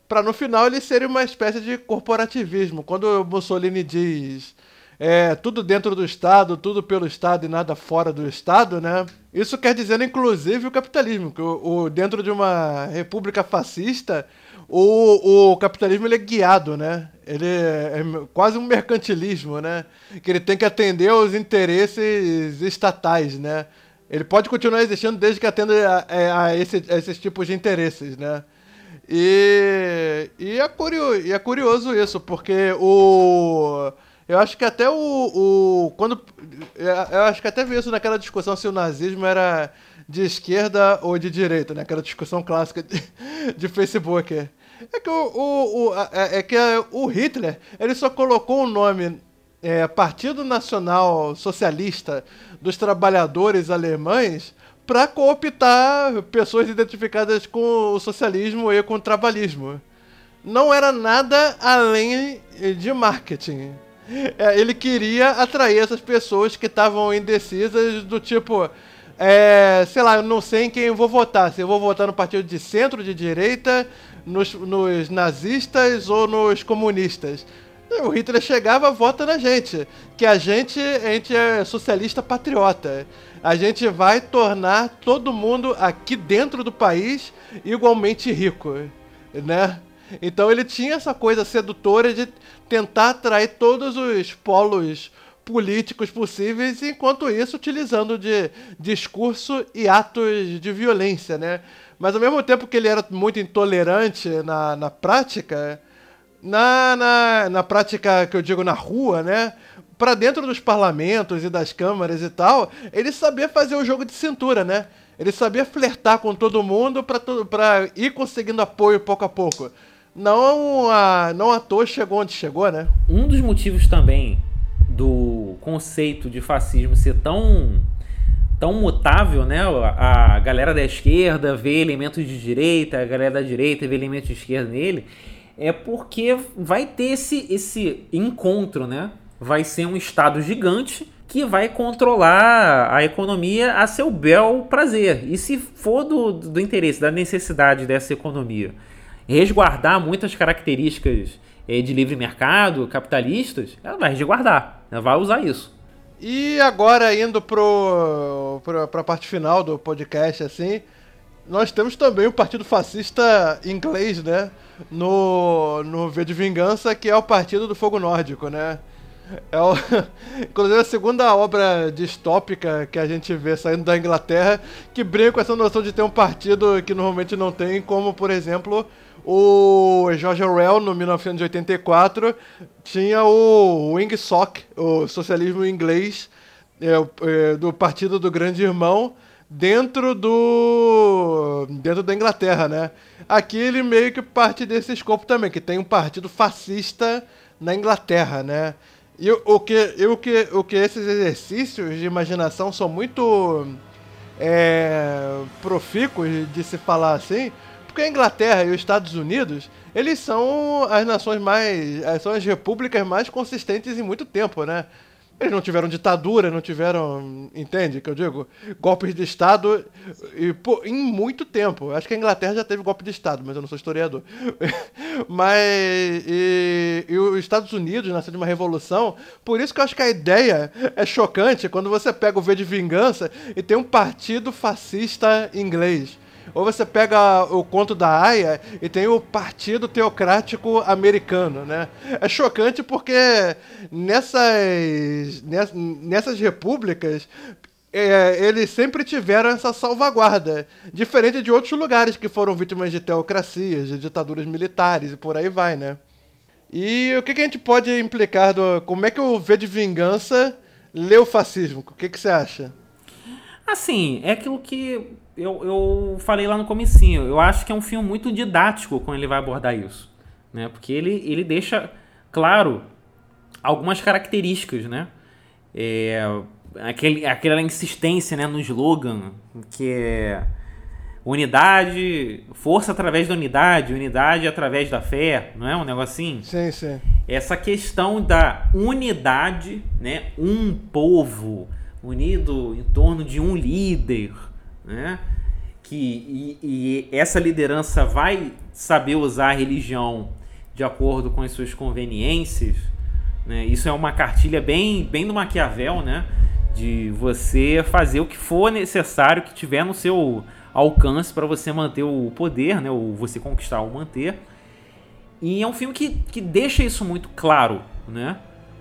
Para no final ele ser uma espécie de corporativismo. Quando Mussolini diz é, tudo dentro do Estado, tudo pelo Estado e nada fora do Estado, né? Isso quer dizer, inclusive, o capitalismo, que o, o dentro de uma república fascista, o, o capitalismo ele é guiado, né? Ele é, é, quase um mercantilismo, né? Que ele tem que atender aos interesses estatais, né? Ele pode continuar existindo desde que atenda a, a, esse, a esses tipos de interesses, né? E, e, é curioso, e é curioso isso, porque o. Eu acho que até o. o quando, eu acho que até vi isso naquela discussão se o nazismo era de esquerda ou de direita, né? Aquela discussão clássica de, de Facebook. É que o, o, o é, é, que o Hitler ele só colocou o nome é, Partido Nacional Socialista dos Trabalhadores Alemães para cooptar pessoas identificadas com o socialismo e com o trabalhismo. Não era nada além de marketing. É, ele queria atrair essas pessoas que estavam indecisas do tipo, é, sei lá, eu não sei em quem eu vou votar. Se eu vou votar no partido de centro, de direita, nos, nos nazistas ou nos comunistas. O Hitler chegava, vota na gente. Que a gente, a gente é socialista patriota. A gente vai tornar todo mundo aqui dentro do país igualmente rico, né? Então ele tinha essa coisa sedutora de tentar atrair todos os polos políticos possíveis, enquanto isso utilizando de discurso e atos de violência, né? Mas ao mesmo tempo que ele era muito intolerante na, na prática, na, na, na prática que eu digo na rua, né? Para dentro dos parlamentos e das câmaras e tal, ele sabia fazer o jogo de cintura, né? Ele sabia flertar com todo mundo para ir conseguindo apoio pouco a pouco. Não a, não à toa chegou onde chegou, né? Um dos motivos também do conceito de fascismo ser tão tão mutável, né? A galera da esquerda vê elementos de direita, a galera da direita vê elementos de esquerda nele é porque vai ter esse, esse encontro, né? Vai ser um Estado gigante que vai controlar a economia a seu bel prazer. E se for do, do interesse, da necessidade dessa economia resguardar muitas características é, de livre mercado, capitalistas, ela vai resguardar, ela vai usar isso. E agora indo pro, pro, pra parte final do podcast, assim, nós temos também o Partido Fascista Inglês, né? No, no V de Vingança, que é o Partido do Fogo Nórdico, né? É o, inclusive a segunda obra distópica que a gente vê saindo da Inglaterra que brinca com essa noção de ter um partido que normalmente não tem, como por exemplo o George Orwell no 1984 tinha o Wingsock, o socialismo inglês é, é, do Partido do Grande Irmão, dentro do dentro da Inglaterra, né? Aqui ele meio que parte desse escopo também, que tem um partido fascista na Inglaterra, né? E o que, o que, o que esses exercícios de imaginação são muito é, profícuos de se falar assim, porque a Inglaterra e os Estados Unidos, eles são as nações mais, são as repúblicas mais consistentes em muito tempo, né? Eles não tiveram ditadura, não tiveram, entende que eu digo? Golpes de Estado e, pô, em muito tempo. Acho que a Inglaterra já teve golpe de Estado, mas eu não sou historiador. mas e, e os Estados Unidos nasceu de uma revolução, por isso que eu acho que a ideia é chocante quando você pega o V de Vingança e tem um partido fascista inglês. Ou você pega o conto da Aya e tem o Partido Teocrático Americano, né? É chocante porque nessas, nessas repúblicas é, eles sempre tiveram essa salvaguarda, diferente de outros lugares que foram vítimas de teocracias, de ditaduras militares e por aí vai, né? E o que, que a gente pode implicar do. Como é que o V de Vingança lê o fascismo? O que, que você acha? Assim, é aquilo que eu, eu falei lá no comecinho, eu acho que é um filme muito didático quando ele vai abordar isso. Né? Porque ele, ele deixa claro algumas características, né? É, aquele, aquela insistência né, no slogan, que é unidade, força através da unidade, unidade através da fé, não é um negocinho? Sim, sim. Essa questão da unidade, né? Um povo unido em torno de um líder, né? Que, e, e essa liderança vai saber usar a religião de acordo com as suas conveniências, Né? Isso é uma cartilha bem, bem do Maquiavel, né? De você fazer o que for necessário, que tiver no seu alcance para você manter o poder, né? Ou você conquistar ou manter. E é um filme que, que deixa isso muito claro, né?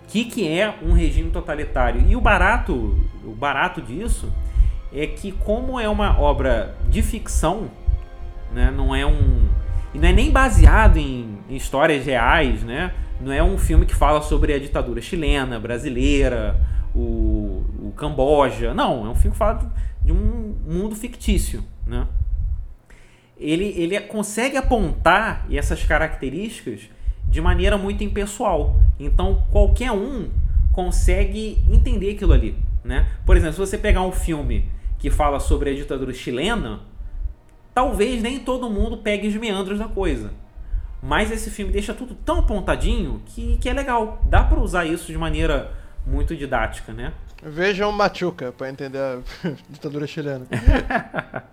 Que, que é um regime totalitário. E o barato, o barato disso é que como é uma obra de ficção, né? Não é um e não é nem baseado em, em histórias reais, né? Não é um filme que fala sobre a ditadura chilena, brasileira, o, o Camboja. Não, é um filme que fala de um mundo fictício, né? Ele, ele consegue apontar essas características de maneira muito impessoal. Então, qualquer um consegue entender aquilo ali, né? Por exemplo, se você pegar um filme que fala sobre a ditadura chilena, talvez nem todo mundo pegue os meandros da coisa. Mas esse filme deixa tudo tão apontadinho que, que é legal. Dá para usar isso de maneira muito didática, né? Vejam Machuca para entender a ditadura chilena.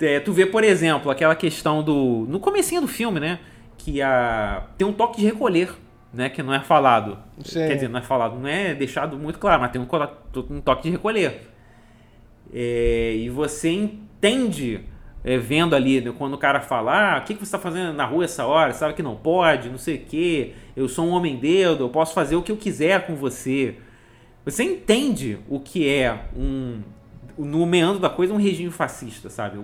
é, tu vê, por exemplo, aquela questão do. No comecinho do filme, né? Que a, tem um toque de recolher, né? Que não é falado. Sim. Quer dizer, não é falado, não é deixado muito claro, mas tem um, um toque de recolher. É, e você entende é, vendo ali, né, quando o cara fala, ah, o que, que você está fazendo na rua essa hora? Sabe que não pode, não sei o quê, eu sou um homem dedo, eu posso fazer o que eu quiser com você. Você entende o que é um, no meandro da coisa, um regime fascista, sabe?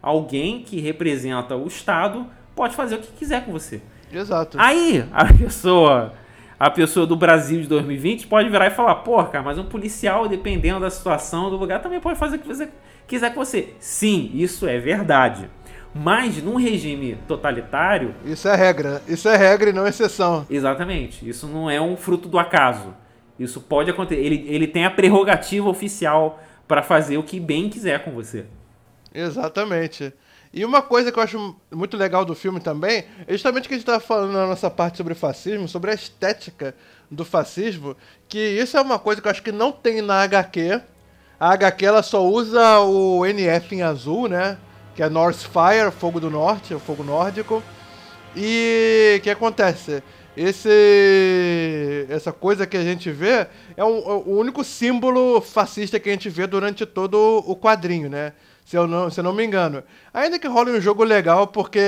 Alguém que representa o Estado pode fazer o que quiser com você. Exato. Aí a pessoa a pessoa do Brasil de 2020 pode virar e falar, pô, cara, mas um policial, dependendo da situação do lugar, também pode fazer o que você quiser com você. Sim, isso é verdade. Mas num regime totalitário. Isso é regra. Isso é regra e não exceção. Exatamente. Isso não é um fruto do acaso. Isso pode acontecer. Ele, ele tem a prerrogativa oficial para fazer o que bem quiser com você. Exatamente. E uma coisa que eu acho muito legal do filme também é justamente que a gente estava falando na nossa parte sobre fascismo, sobre a estética do fascismo, que isso é uma coisa que eu acho que não tem na HQ a HQ ela só usa o NF em azul, né? Que é North Fire, Fogo do Norte, o fogo nórdico. E o que acontece? Esse, essa coisa que a gente vê é, um, é o único símbolo fascista que a gente vê durante todo o quadrinho, né? Se eu não, se eu não me engano. Ainda que role um jogo legal, porque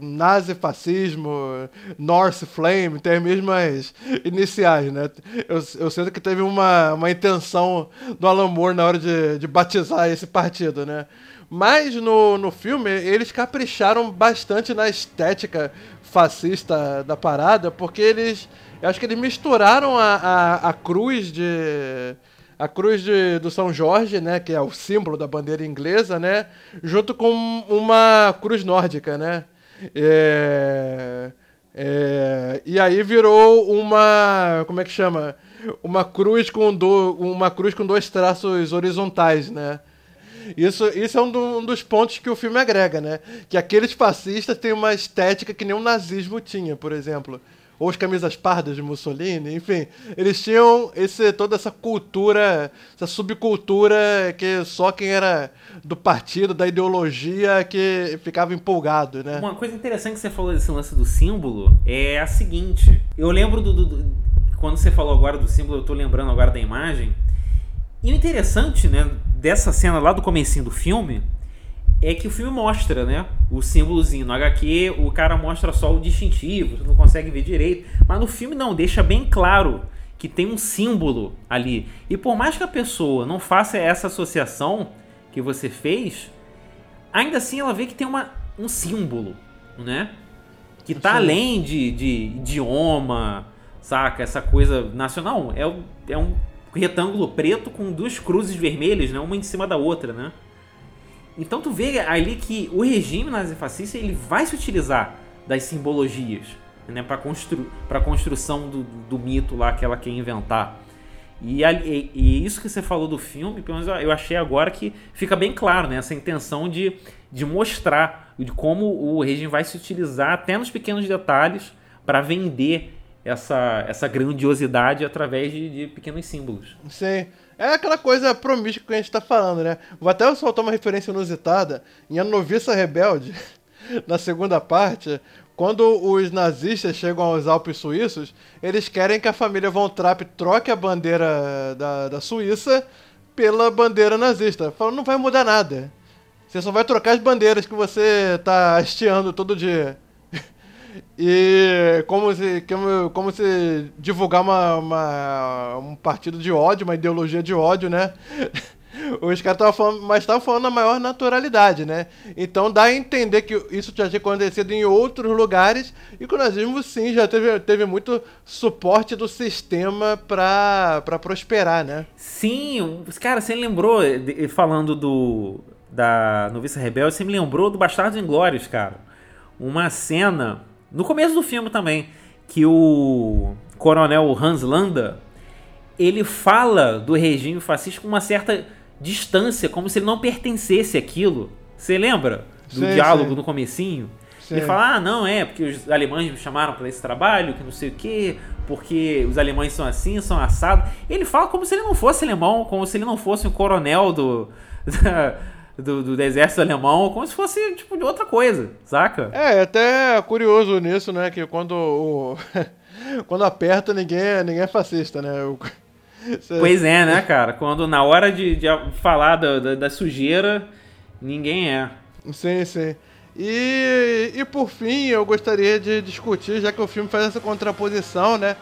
nazi, fascismo, North Flame tem as mesmas iniciais, né? Eu, eu sinto que teve uma, uma intenção do Alan Moore na hora de, de batizar esse partido, né? Mas no, no filme, eles capricharam bastante na estética fascista da parada, porque eles. Eu acho que eles misturaram a, a, a cruz de a cruz de, do São Jorge, né, que é o símbolo da bandeira inglesa, né, junto com uma cruz nórdica, né. É, é, e aí virou uma, como é que chama, uma cruz com do, uma cruz com dois traços horizontais, né. Isso, isso é um, do, um, dos pontos que o filme agrega, né? Que aqueles fascistas têm uma estética que nem o nazismo tinha, por exemplo ou as camisas pardas de Mussolini, enfim, eles tinham esse, toda essa cultura, essa subcultura que só quem era do partido, da ideologia, que ficava empolgado, né? Uma coisa interessante que você falou desse lance do símbolo é a seguinte, eu lembro do, do, do quando você falou agora do símbolo, eu tô lembrando agora da imagem, e o interessante, né, dessa cena lá do comecinho do filme, é que o filme mostra, né? O símbolozinho. No HQ, o cara mostra só o distintivo, você não consegue ver direito. Mas no filme não, deixa bem claro que tem um símbolo ali. E por mais que a pessoa não faça essa associação que você fez, ainda assim ela vê que tem uma, um símbolo, né? Que tá além de, de idioma, saca? Essa coisa nacional. É, é um retângulo preto com duas cruzes vermelhas, né? Uma em cima da outra, né? Então tu vê ali que o regime nazifascista ele vai se utilizar das simbologias né, para constru a construção do, do, mito lá que ela quer inventar. E, e, e, isso que você falou do filme, pelo menos eu achei agora que fica bem claro, né? Essa intenção de, de mostrar de como o regime vai se utilizar até nos pequenos detalhes para vender essa, essa grandiosidade através de, de pequenos símbolos. Sim. É aquela coisa promíscua que a gente tá falando, né? Vou até soltar uma referência inusitada. Em A Noviça Rebelde, na segunda parte, quando os nazistas chegam aos Alpes suíços, eles querem que a família Von Trapp troque a bandeira da, da Suíça pela bandeira nazista. Falam, não vai mudar nada. Você só vai trocar as bandeiras que você tá hasteando todo dia. E como se, como, como se divulgar uma, uma, um partido de ódio, uma ideologia de ódio, né? Os caras estavam falando, mas estavam falando na maior naturalidade, né? Então dá a entender que isso já tinha acontecido em outros lugares e que o nazismo sim já teve, teve muito suporte do sistema para prosperar, né? Sim, cara, você lembrou, falando do da Noviça Rebelde, você me lembrou do Bastardos Inglórios, cara. Uma cena, no começo do filme também, que o coronel Hans Landa, ele fala do regime fascista com uma certa distância, como se ele não pertencesse àquilo. Você lembra do sim, diálogo sim. no comecinho? Sim. Ele fala, ah, não, é, porque os alemães me chamaram para esse trabalho, que não sei o quê, porque os alemães são assim, são assados. Ele fala como se ele não fosse alemão, como se ele não fosse um coronel do, da, do, do, do, exército alemão, como se fosse, tipo, de outra coisa, saca? É, até curioso nisso, né, que quando o... quando aperta, ninguém, é, ninguém é fascista, né? O... Pois é, né, cara? Quando na hora de, de falar da, da, da, sujeira, ninguém é. Sim, sim. E, e por fim, eu gostaria de discutir, já que o filme faz essa contraposição, né?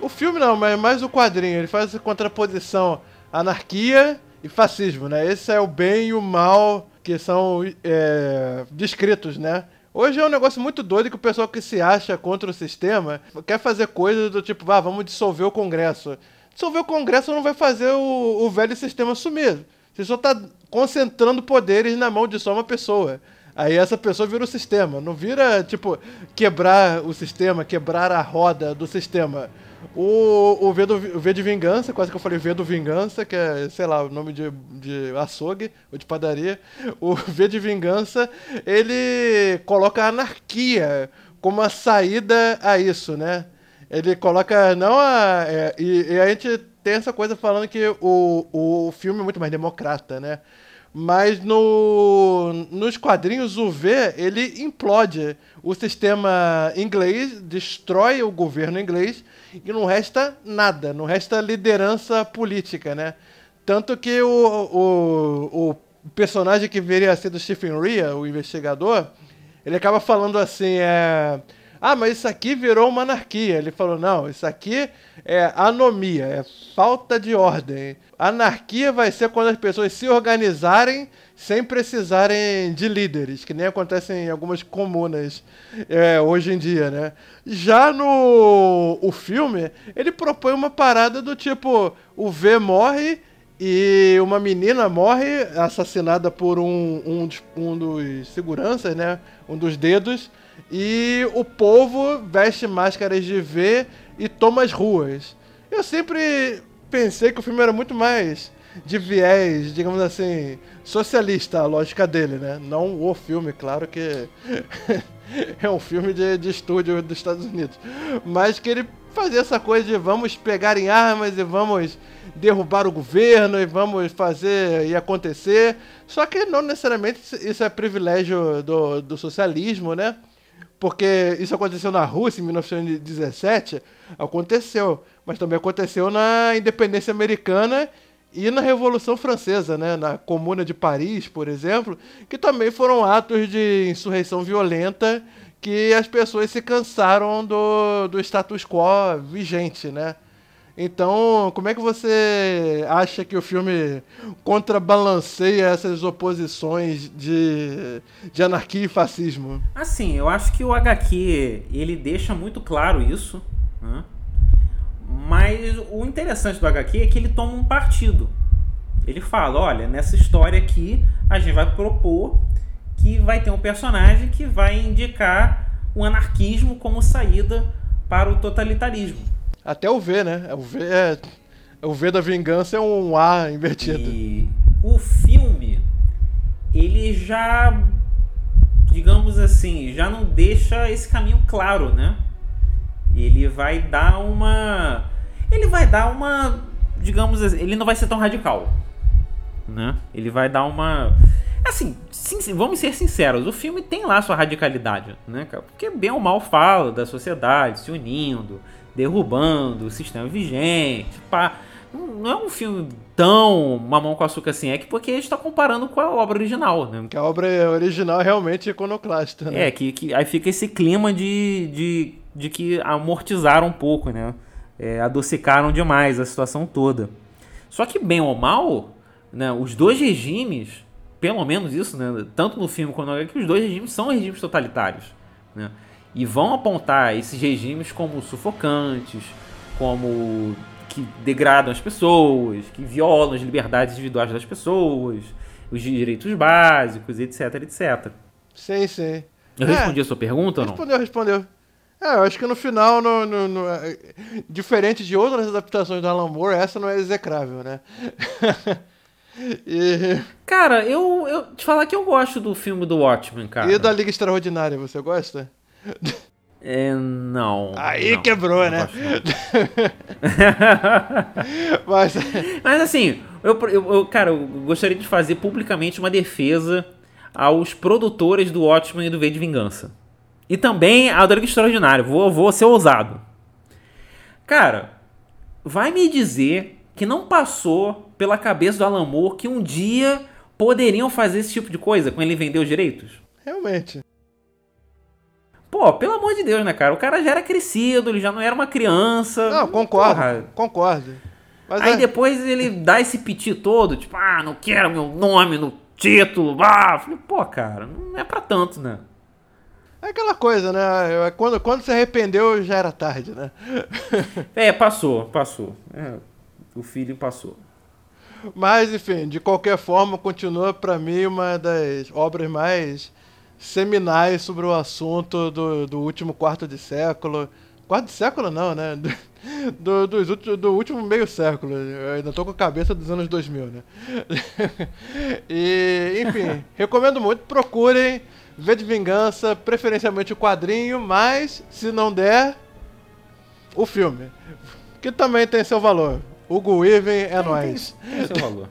O filme não, mas mais o quadrinho, ele faz essa contraposição anarquia e fascismo, né? Esse é o bem e o mal que são é, descritos, né? Hoje é um negócio muito doido que o pessoal que se acha contra o sistema quer fazer coisas do tipo, ah, vamos dissolver o Congresso dissolver o Congresso não vai fazer o, o velho sistema sumir. Você só está concentrando poderes na mão de só uma pessoa. Aí essa pessoa vira o sistema. Não vira, tipo, quebrar o sistema, quebrar a roda do sistema. O, o, v, do, o v de Vingança, quase que eu falei V do Vingança, que é, sei lá, o nome de, de açougue ou de padaria. O V de Vingança, ele coloca a anarquia como a saída a isso, né? Ele coloca. Não a. É, e, e, a gente tem essa coisa falando que o, o filme é muito mais democrata, né? Mas no, nos quadrinhos, o V ele implode o sistema inglês, destrói o governo inglês e não resta nada, não resta liderança política, né? Tanto que o, o, o personagem que viria a ser do Stephen Rea, o investigador, ele acaba falando assim, é ah, mas isso aqui virou uma anarquia. Ele falou: não, isso aqui é anomia, é falta de ordem. Anarquia vai ser quando as pessoas se organizarem sem precisarem de líderes, que nem acontece em algumas comunas é, hoje em dia, né? Já no o filme, ele propõe uma parada do tipo: o V morre e uma menina morre assassinada por um, um, um dos seguranças, né? Um dos dedos. E o povo veste máscaras de V e toma as ruas. Eu sempre pensei que o filme era muito mais de viés, digamos assim, socialista, a lógica dele, né? Não o filme, claro que é um filme de, de estúdio dos Estados Unidos. Mas que ele fazia essa coisa de vamos pegar em armas e vamos derrubar o governo e vamos fazer e acontecer. Só que não necessariamente isso é privilégio do, do socialismo, né? Porque isso aconteceu na Rússia em 1917, aconteceu, mas também aconteceu na independência americana e na Revolução Francesa, né, na Comuna de Paris, por exemplo, que também foram atos de insurreição violenta que as pessoas se cansaram do, do status quo vigente, né? Então, como é que você acha que o filme contrabalanceia essas oposições de, de anarquia e fascismo? Assim, eu acho que o HQ ele deixa muito claro isso, né? mas o interessante do HQ é que ele toma um partido. Ele fala, olha, nessa história aqui a gente vai propor que vai ter um personagem que vai indicar o anarquismo como saída para o totalitarismo. Até o V, né? O V é. O V da vingança é um A invertido. E o filme, ele já. Digamos assim, já não deixa esse caminho claro, né? Ele vai dar uma. Ele vai dar uma. Digamos assim, ele não vai ser tão radical. Né? Ele vai dar uma. Assim, sim, vamos ser sinceros, o filme tem lá sua radicalidade, né, cara? Porque bem ou mal fala da sociedade se unindo, derrubando o sistema vigente, pá. Não é um filme tão mamão com açúcar assim, é que porque a gente tá comparando com a obra original, né? Que a obra original é realmente iconoclasta, né? É, que, que aí fica esse clima de, de, de que amortizaram um pouco, né? É, adocicaram demais a situação toda. Só que, bem ou mal, né, os dois regimes, pelo menos isso, né, tanto no filme quanto no que os dois regimes são regimes totalitários. Né? E vão apontar esses regimes como sufocantes, como que degradam as pessoas, que violam as liberdades individuais das pessoas, os direitos básicos, etc, etc. Sim, sim. Eu é, respondi a sua pergunta ou não? Respondeu, respondeu. É, eu acho que no final, no, no, no, é, diferente de outras adaptações do Alan Moore, essa não é execrável, né? e... Cara, eu, eu te falar que eu gosto do filme do Watchmen, cara. E da Liga Extraordinária, você gosta? É, não. Aí não, quebrou, não né? Mas... Mas assim, eu, eu, cara, eu gostaria de fazer publicamente uma defesa aos produtores do Watchmen e do V de Vingança. E também a do Liga Extraordinária. Vou, vou ser ousado. Cara, vai me dizer que não passou pela cabeça do Alan Moore que um dia poderiam fazer esse tipo de coisa quando ele vendeu os direitos? Realmente. Pô, pelo amor de Deus, né, cara? O cara já era crescido, ele já não era uma criança. Não, concordo. Porra. Concordo. Mas Aí é... depois ele dá esse piti todo, tipo, ah, não quero meu nome no título. Ah, falei, pô, cara, não é pra tanto, né? É aquela coisa, né? Quando, quando se arrependeu, já era tarde, né? é, passou, passou. É, o filho passou. Mas, enfim, de qualquer forma, continua para mim uma das obras mais seminais sobre o assunto do, do último quarto de século. Quarto de século não, né? Do, do, do, do último meio século. Eu ainda tô com a cabeça dos anos 2000, né? e, enfim, recomendo muito. Procurem V de Vingança, preferencialmente o quadrinho, mas, se não der, o filme. Que também tem seu valor. Hugo Weaving é nóis. Tem, tem seu valor.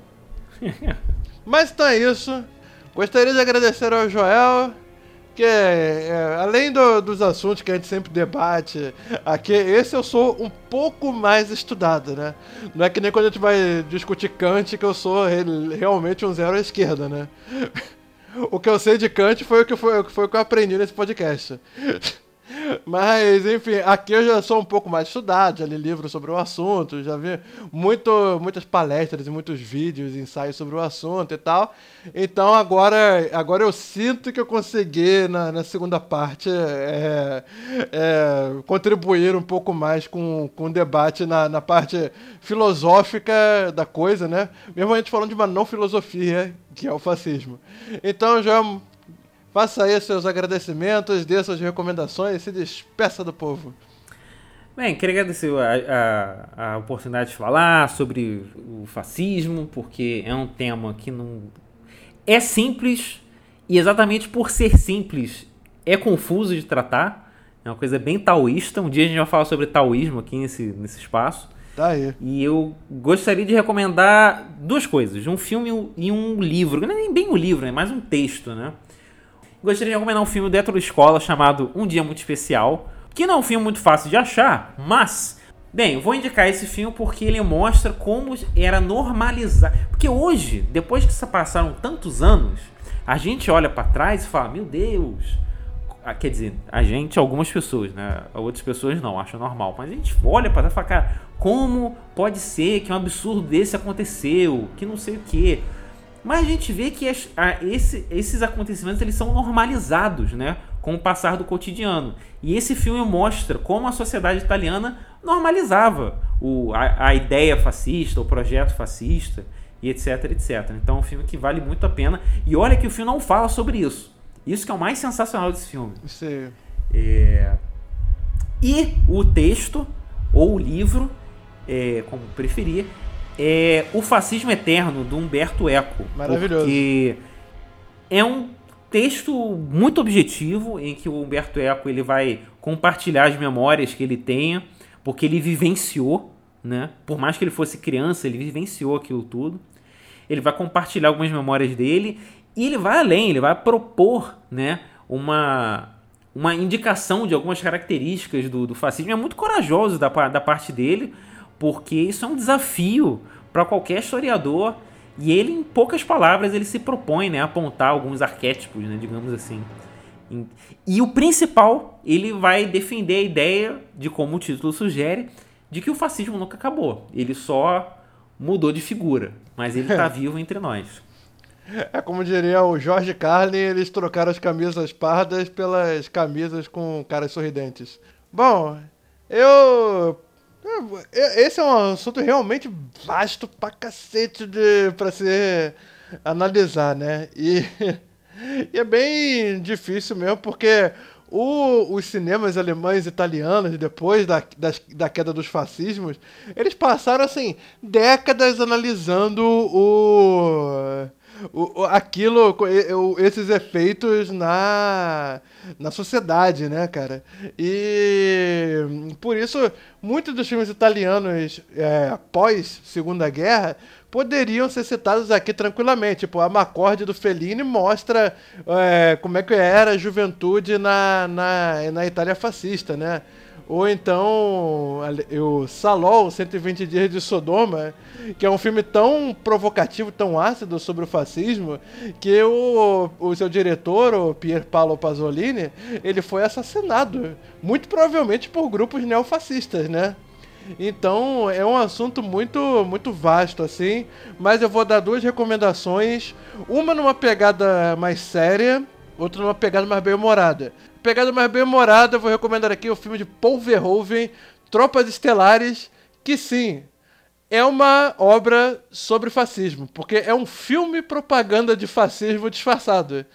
mas então é isso. Gostaria de agradecer ao Joel, que é, além do, dos assuntos que a gente sempre debate aqui, esse eu sou um pouco mais estudado, né? Não é que nem quando a gente vai discutir Kant, que eu sou realmente um zero à esquerda, né? O que eu sei de Kant foi o que, foi, foi o que eu aprendi nesse podcast. Mas, enfim, aqui eu já sou um pouco mais estudado, já li livros sobre o assunto, já vi muito, muitas palestras e muitos vídeos, ensaios sobre o assunto e tal. Então agora, agora eu sinto que eu consegui, na, na segunda parte, é, é, contribuir um pouco mais com, com o debate na, na parte filosófica da coisa, né? Mesmo a gente falando de uma não filosofia, que é o fascismo. Então já Faça aí seus agradecimentos, dê suas recomendações e se despeça do povo. Bem, queria agradecer a, a, a, oportunidade de falar sobre o fascismo, porque é um tema que não. É simples, e exatamente por ser simples, é confuso de tratar. É uma coisa bem taoísta. Um dia a gente vai falar sobre taoísmo aqui nesse, nesse espaço. Tá aí. E eu gostaria de recomendar duas coisas: um filme e um livro. Não é nem bem um livro, é mais um texto, né? Gostaria de recomendar um filme dentro da escola chamado Um Dia Muito Especial, que não é um filme muito fácil de achar, mas Bem, vou indicar esse filme porque ele mostra como era normalizar. Porque hoje, depois que se passaram tantos anos, a gente olha para trás e fala: Meu Deus. Ah, quer dizer, a gente, algumas pessoas, né? Outras pessoas não, acham normal. Mas a gente olha para trás e fala: Cara, como pode ser que um absurdo desse aconteceu? Que não sei o que. Mas a gente vê que as, a, esse, esses acontecimentos eles são normalizados, né? Com o passar do cotidiano. E esse filme mostra como a sociedade italiana normalizava o, a, a ideia fascista, o projeto fascista, e etc, etc. Então é um filme que vale muito a pena. E olha que o filme não fala sobre isso. Isso que é o mais sensacional desse filme. Sim. É... E o texto, ou o livro, é, como preferir, é O Fascismo Eterno, do Humberto Eco. Maravilhoso. Porque é um texto muito objetivo em que o Humberto Eco ele vai compartilhar as memórias que ele tenha, porque ele vivenciou, né? Por mais que ele fosse criança, ele vivenciou aquilo tudo. Ele vai compartilhar algumas memórias dele E ele vai além, ele vai propor né, uma, uma indicação de algumas características do, do fascismo. É muito corajoso da, da parte dele, porque isso é um desafio para qualquer historiador. E ele, em poucas palavras, ele se propõe né, a apontar alguns arquétipos, né, digamos assim. E o principal, ele vai defender a ideia de, como o título sugere, de que o fascismo nunca acabou. Ele só mudou de figura, mas ele está vivo entre nós. É como diria o Jorge Carlin, eles trocaram as camisas pardas pelas camisas com caras sorridentes. Bom, eu. Esse é um assunto realmente vasto pra cacete de, pra se analisar, né? E, e é bem difícil mesmo, porque o, os cinemas alemães e italianos, depois da, da, da, queda dos fascismos, eles passaram, assim, décadas analisando o o, aquilo, esses efeitos na, na sociedade, né, cara? E por isso, muitos dos filmes italianos é, pós Segunda Guerra poderiam ser citados aqui tranquilamente. Tipo, a Macorde do Fellini mostra é, como é que era a juventude na, na, na Itália fascista, né? Ou então o Salol, 120 Dias de Sodoma, que é um filme tão provocativo, tão ácido sobre o fascismo, que o, o seu diretor, o Pier Paolo Pasolini, ele foi assassinado. Muito provavelmente por grupos neofascistas, né? Então é um assunto muito, muito vasto, assim. Mas eu vou dar duas recomendações. Uma numa pegada mais séria, outra numa pegada mais bem-humorada pegada mais bem humorada, eu vou recomendar aqui o filme de Paul Verhoeven, Tropas Estelares, que sim, é uma obra sobre fascismo, porque é um filme propaganda de fascismo disfarçado.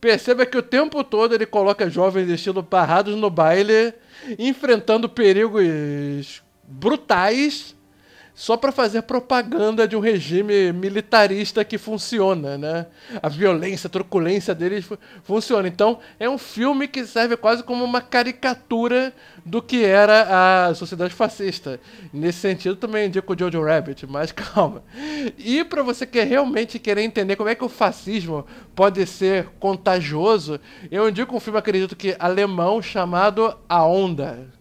Perceba que o tempo todo ele coloca jovens estilo barrados no baile, enfrentando perigos brutais só para fazer propaganda de um regime militarista que funciona, né? A violência, a truculência deles funciona. Então, é um filme que serve quase como uma caricatura do que era a sociedade fascista. Nesse sentido, também indico o Jojo Rabbit, mas calma. E para você que realmente querer entender como é que o fascismo pode ser contagioso, eu indico um filme, acredito que alemão, chamado A Onda.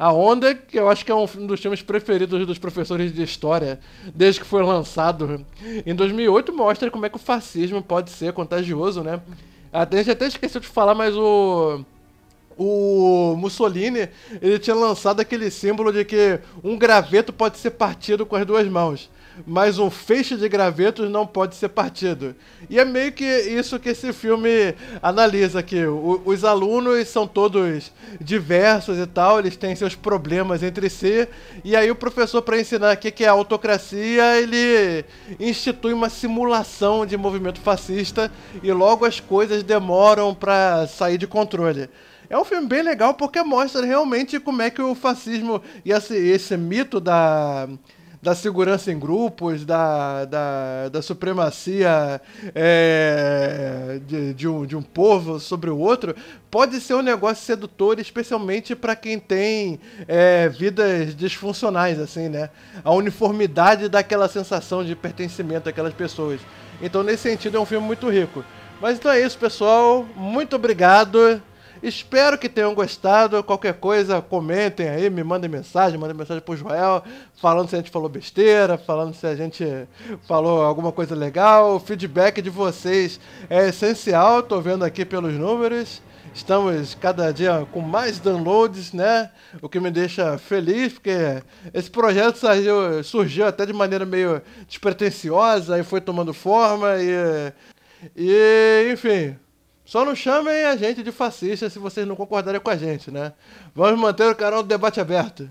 A Onda, que eu acho que é um dos filmes preferidos dos professores de história desde que foi lançado em 2008, mostra como é que o fascismo pode ser contagioso, né? A gente até esqueceu de falar, mas o o Mussolini ele tinha lançado aquele símbolo de que um graveto pode ser partido com as duas mãos mas um feixe de gravetos não pode ser partido. E é meio que isso que esse filme analisa. O, os alunos são todos diversos e tal, eles têm seus problemas entre si, e aí o professor, para ensinar o que é autocracia, ele institui uma simulação de movimento fascista e logo as coisas demoram para sair de controle. É um filme bem legal porque mostra realmente como é que o fascismo e esse, esse mito da da segurança em grupos, da, da, da supremacia é, de, de, um, de um povo sobre o outro, pode ser um negócio sedutor, especialmente para quem tem é, vidas disfuncionais, assim, né? A uniformidade daquela sensação de pertencimento àquelas pessoas. Então, nesse sentido, é um filme muito rico. Mas então é isso, pessoal. Muito obrigado. Espero que tenham gostado. Qualquer coisa, comentem aí, me mandem mensagem, mandem mensagem pro Joel, falando se a gente falou besteira, falando se a gente falou alguma coisa legal. O feedback de vocês é essencial, tô vendo aqui pelos números. Estamos cada dia com mais downloads, né? O que me deixa feliz, porque esse projeto surgiu, surgiu até de maneira meio despretensiosa e foi tomando forma e, e enfim, só não chamem a gente de fascista se vocês não concordarem com a gente, né? Vamos manter o canal do debate aberto.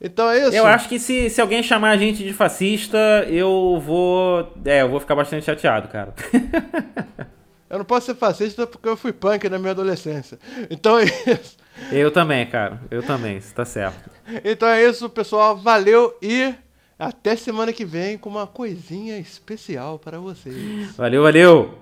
Então é isso. Eu acho que se, se alguém chamar a gente de fascista, eu vou. É, eu vou ficar bastante chateado, cara. eu não posso ser fascista porque eu fui punk na minha adolescência. Então é isso. Eu também, cara. Eu também, isso tá certo. Então é isso, pessoal. Valeu e até semana que vem com uma coisinha especial para vocês. Valeu, valeu!